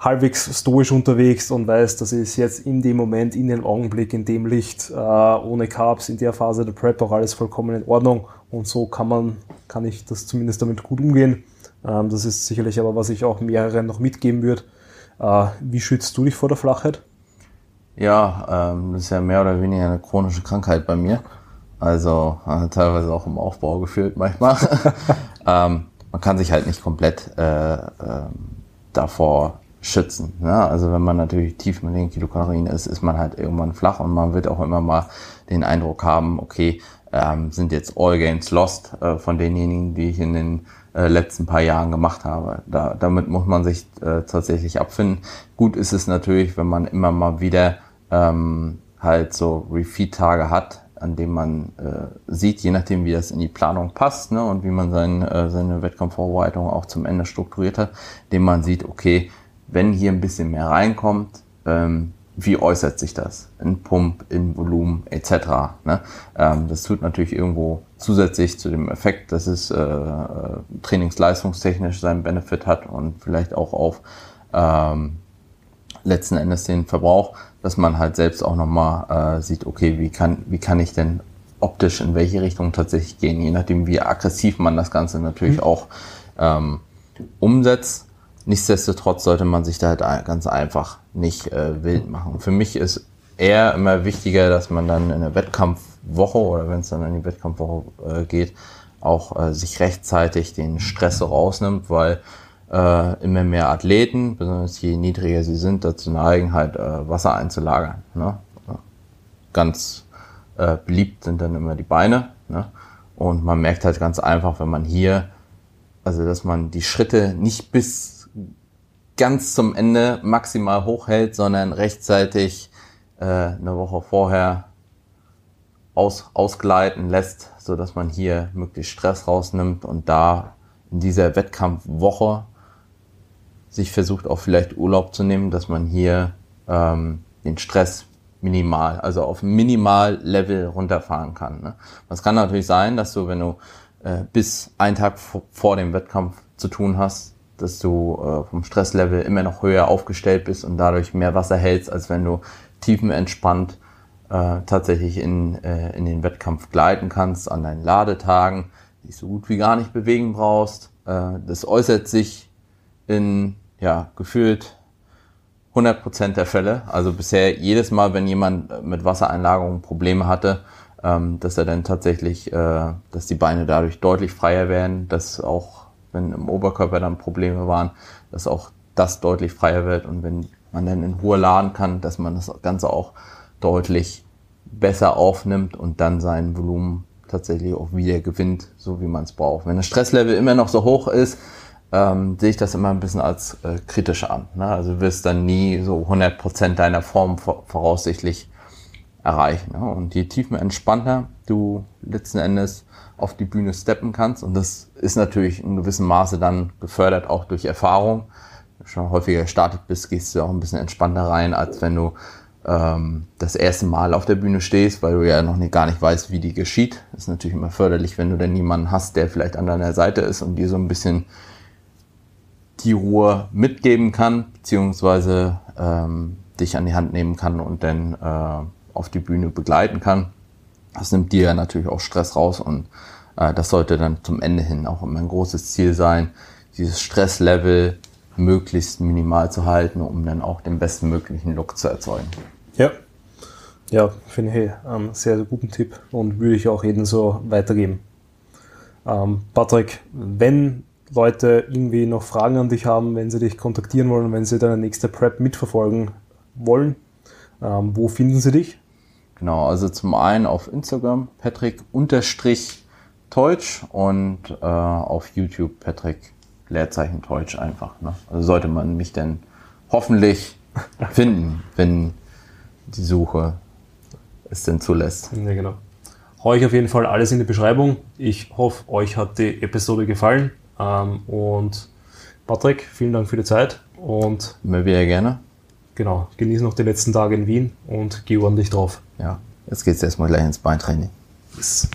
halbwegs stoisch unterwegs und weiß, das ist jetzt in dem Moment, in dem Augenblick, in dem Licht, äh, ohne Carbs, in der Phase der Prep auch alles vollkommen in Ordnung. Und so kann man, kann ich das zumindest damit gut umgehen. Ähm, das ist sicherlich aber, was ich auch mehreren noch mitgeben würde. Äh, wie schützt du dich vor der Flachheit? Ja, ähm, das ist ja mehr oder weniger eine chronische Krankheit bei mir. Also äh, teilweise auch im Aufbau geführt manchmal. ähm, man kann sich halt nicht komplett äh, äh, davor schützen. Ne? Also wenn man natürlich tief mit den Kilokalorien ist, ist man halt irgendwann flach und man wird auch immer mal den Eindruck haben, okay, ähm, sind jetzt All Games lost äh, von denjenigen, die ich in den äh, letzten paar Jahren gemacht habe. Da, damit muss man sich äh, tatsächlich abfinden. Gut ist es natürlich, wenn man immer mal wieder ähm, halt so Refeed-Tage hat, an dem man äh, sieht, je nachdem wie das in die Planung passt ne, und wie man sein, äh, seine Wettkampfvorbereitung auch zum Ende strukturiert hat, dem man sieht, okay, wenn hier ein bisschen mehr reinkommt, ähm, wie äußert sich das in Pump, in Volumen etc. Ne? Ähm, das tut natürlich irgendwo zusätzlich zu dem Effekt, dass es äh, trainingsleistungstechnisch seinen Benefit hat und vielleicht auch auf ähm, letzten Endes den Verbrauch, dass man halt selbst auch nochmal äh, sieht, okay, wie kann, wie kann ich denn optisch in welche Richtung tatsächlich gehen, je nachdem, wie aggressiv man das Ganze natürlich mhm. auch ähm, umsetzt. Nichtsdestotrotz sollte man sich da halt ganz einfach nicht äh, wild machen. Für mich ist eher immer wichtiger, dass man dann in der Wettkampfwoche oder wenn es dann in die Wettkampfwoche äh, geht, auch äh, sich rechtzeitig den Stress rausnimmt, weil äh, immer mehr Athleten, besonders je niedriger sie sind, dazu neigen, halt äh, Wasser einzulagern. Ne? Ganz äh, beliebt sind dann immer die Beine. Ne? Und man merkt halt ganz einfach, wenn man hier, also dass man die Schritte nicht bis ganz zum Ende maximal hochhält, sondern rechtzeitig äh, eine Woche vorher aus, ausgleiten lässt, so dass man hier möglichst Stress rausnimmt und da in dieser Wettkampfwoche sich versucht auch vielleicht Urlaub zu nehmen, dass man hier ähm, den Stress minimal, also auf Minimal-Level runterfahren kann. Ne? Es kann natürlich sein, dass du, wenn du äh, bis einen Tag vor dem Wettkampf zu tun hast, dass du äh, vom Stresslevel immer noch höher aufgestellt bist und dadurch mehr Wasser hältst, als wenn du tiefenentspannt äh, tatsächlich in, äh, in den Wettkampf gleiten kannst, an deinen Ladetagen, dich so gut wie gar nicht bewegen brauchst. Äh, das äußert sich in ja, gefühlt 100% der Fälle. Also bisher jedes Mal, wenn jemand mit Wassereinlagerungen Probleme hatte, ähm, dass er dann tatsächlich, äh, dass die Beine dadurch deutlich freier werden, dass auch, wenn im Oberkörper dann Probleme waren, dass auch das deutlich freier wird und wenn man dann in Ruhe laden kann, dass man das Ganze auch deutlich besser aufnimmt und dann sein Volumen tatsächlich auch wieder gewinnt, so wie man es braucht. Wenn das Stresslevel immer noch so hoch ist, ähm, sehe ich das immer ein bisschen als äh, kritisch an. Ne? Also du wirst dann nie so 100% deiner Form voraussichtlich erreichen. Ne? Und je tiefen entspannter du letzten Endes auf die Bühne steppen kannst, und das ist natürlich in gewissem Maße dann gefördert auch durch Erfahrung. Wenn du schon häufiger gestartet bist, gehst du auch ein bisschen entspannter rein, als wenn du ähm, das erste Mal auf der Bühne stehst, weil du ja noch nicht, gar nicht weißt, wie die geschieht. Ist natürlich immer förderlich, wenn du dann jemanden hast, der vielleicht an deiner Seite ist und dir so ein bisschen die Ruhe mitgeben kann, beziehungsweise ähm, dich an die Hand nehmen kann und dann äh, auf die Bühne begleiten kann. Das nimmt dir natürlich auch Stress raus und äh, das sollte dann zum Ende hin auch immer ein großes Ziel sein, dieses Stresslevel möglichst minimal zu halten, um dann auch den bestmöglichen Look zu erzeugen. Ja, ja, finde ich einen sehr, sehr guten Tipp und würde ich auch jedem so weitergeben. Ähm, Patrick, wenn Leute irgendwie noch Fragen an dich haben, wenn sie dich kontaktieren wollen, wenn sie deine nächste Prep mitverfolgen wollen, ähm, wo finden sie dich? Genau, also zum einen auf Instagram Patrick-Teutsch und äh, auf YouTube Patrick Leerzeichen Teutsch einfach. Ne? Also sollte man mich dann hoffentlich finden, wenn die Suche es denn zulässt. Ja, genau. Hau ich auf jeden Fall alles in die Beschreibung. Ich hoffe, euch hat die Episode gefallen. Ähm, und Patrick, vielen Dank für die Zeit und immer wieder gerne. Genau, genieße noch die letzten Tage in Wien und geh ordentlich drauf. Ja, jetzt geht's erstmal gleich ins Beintraining. Yes.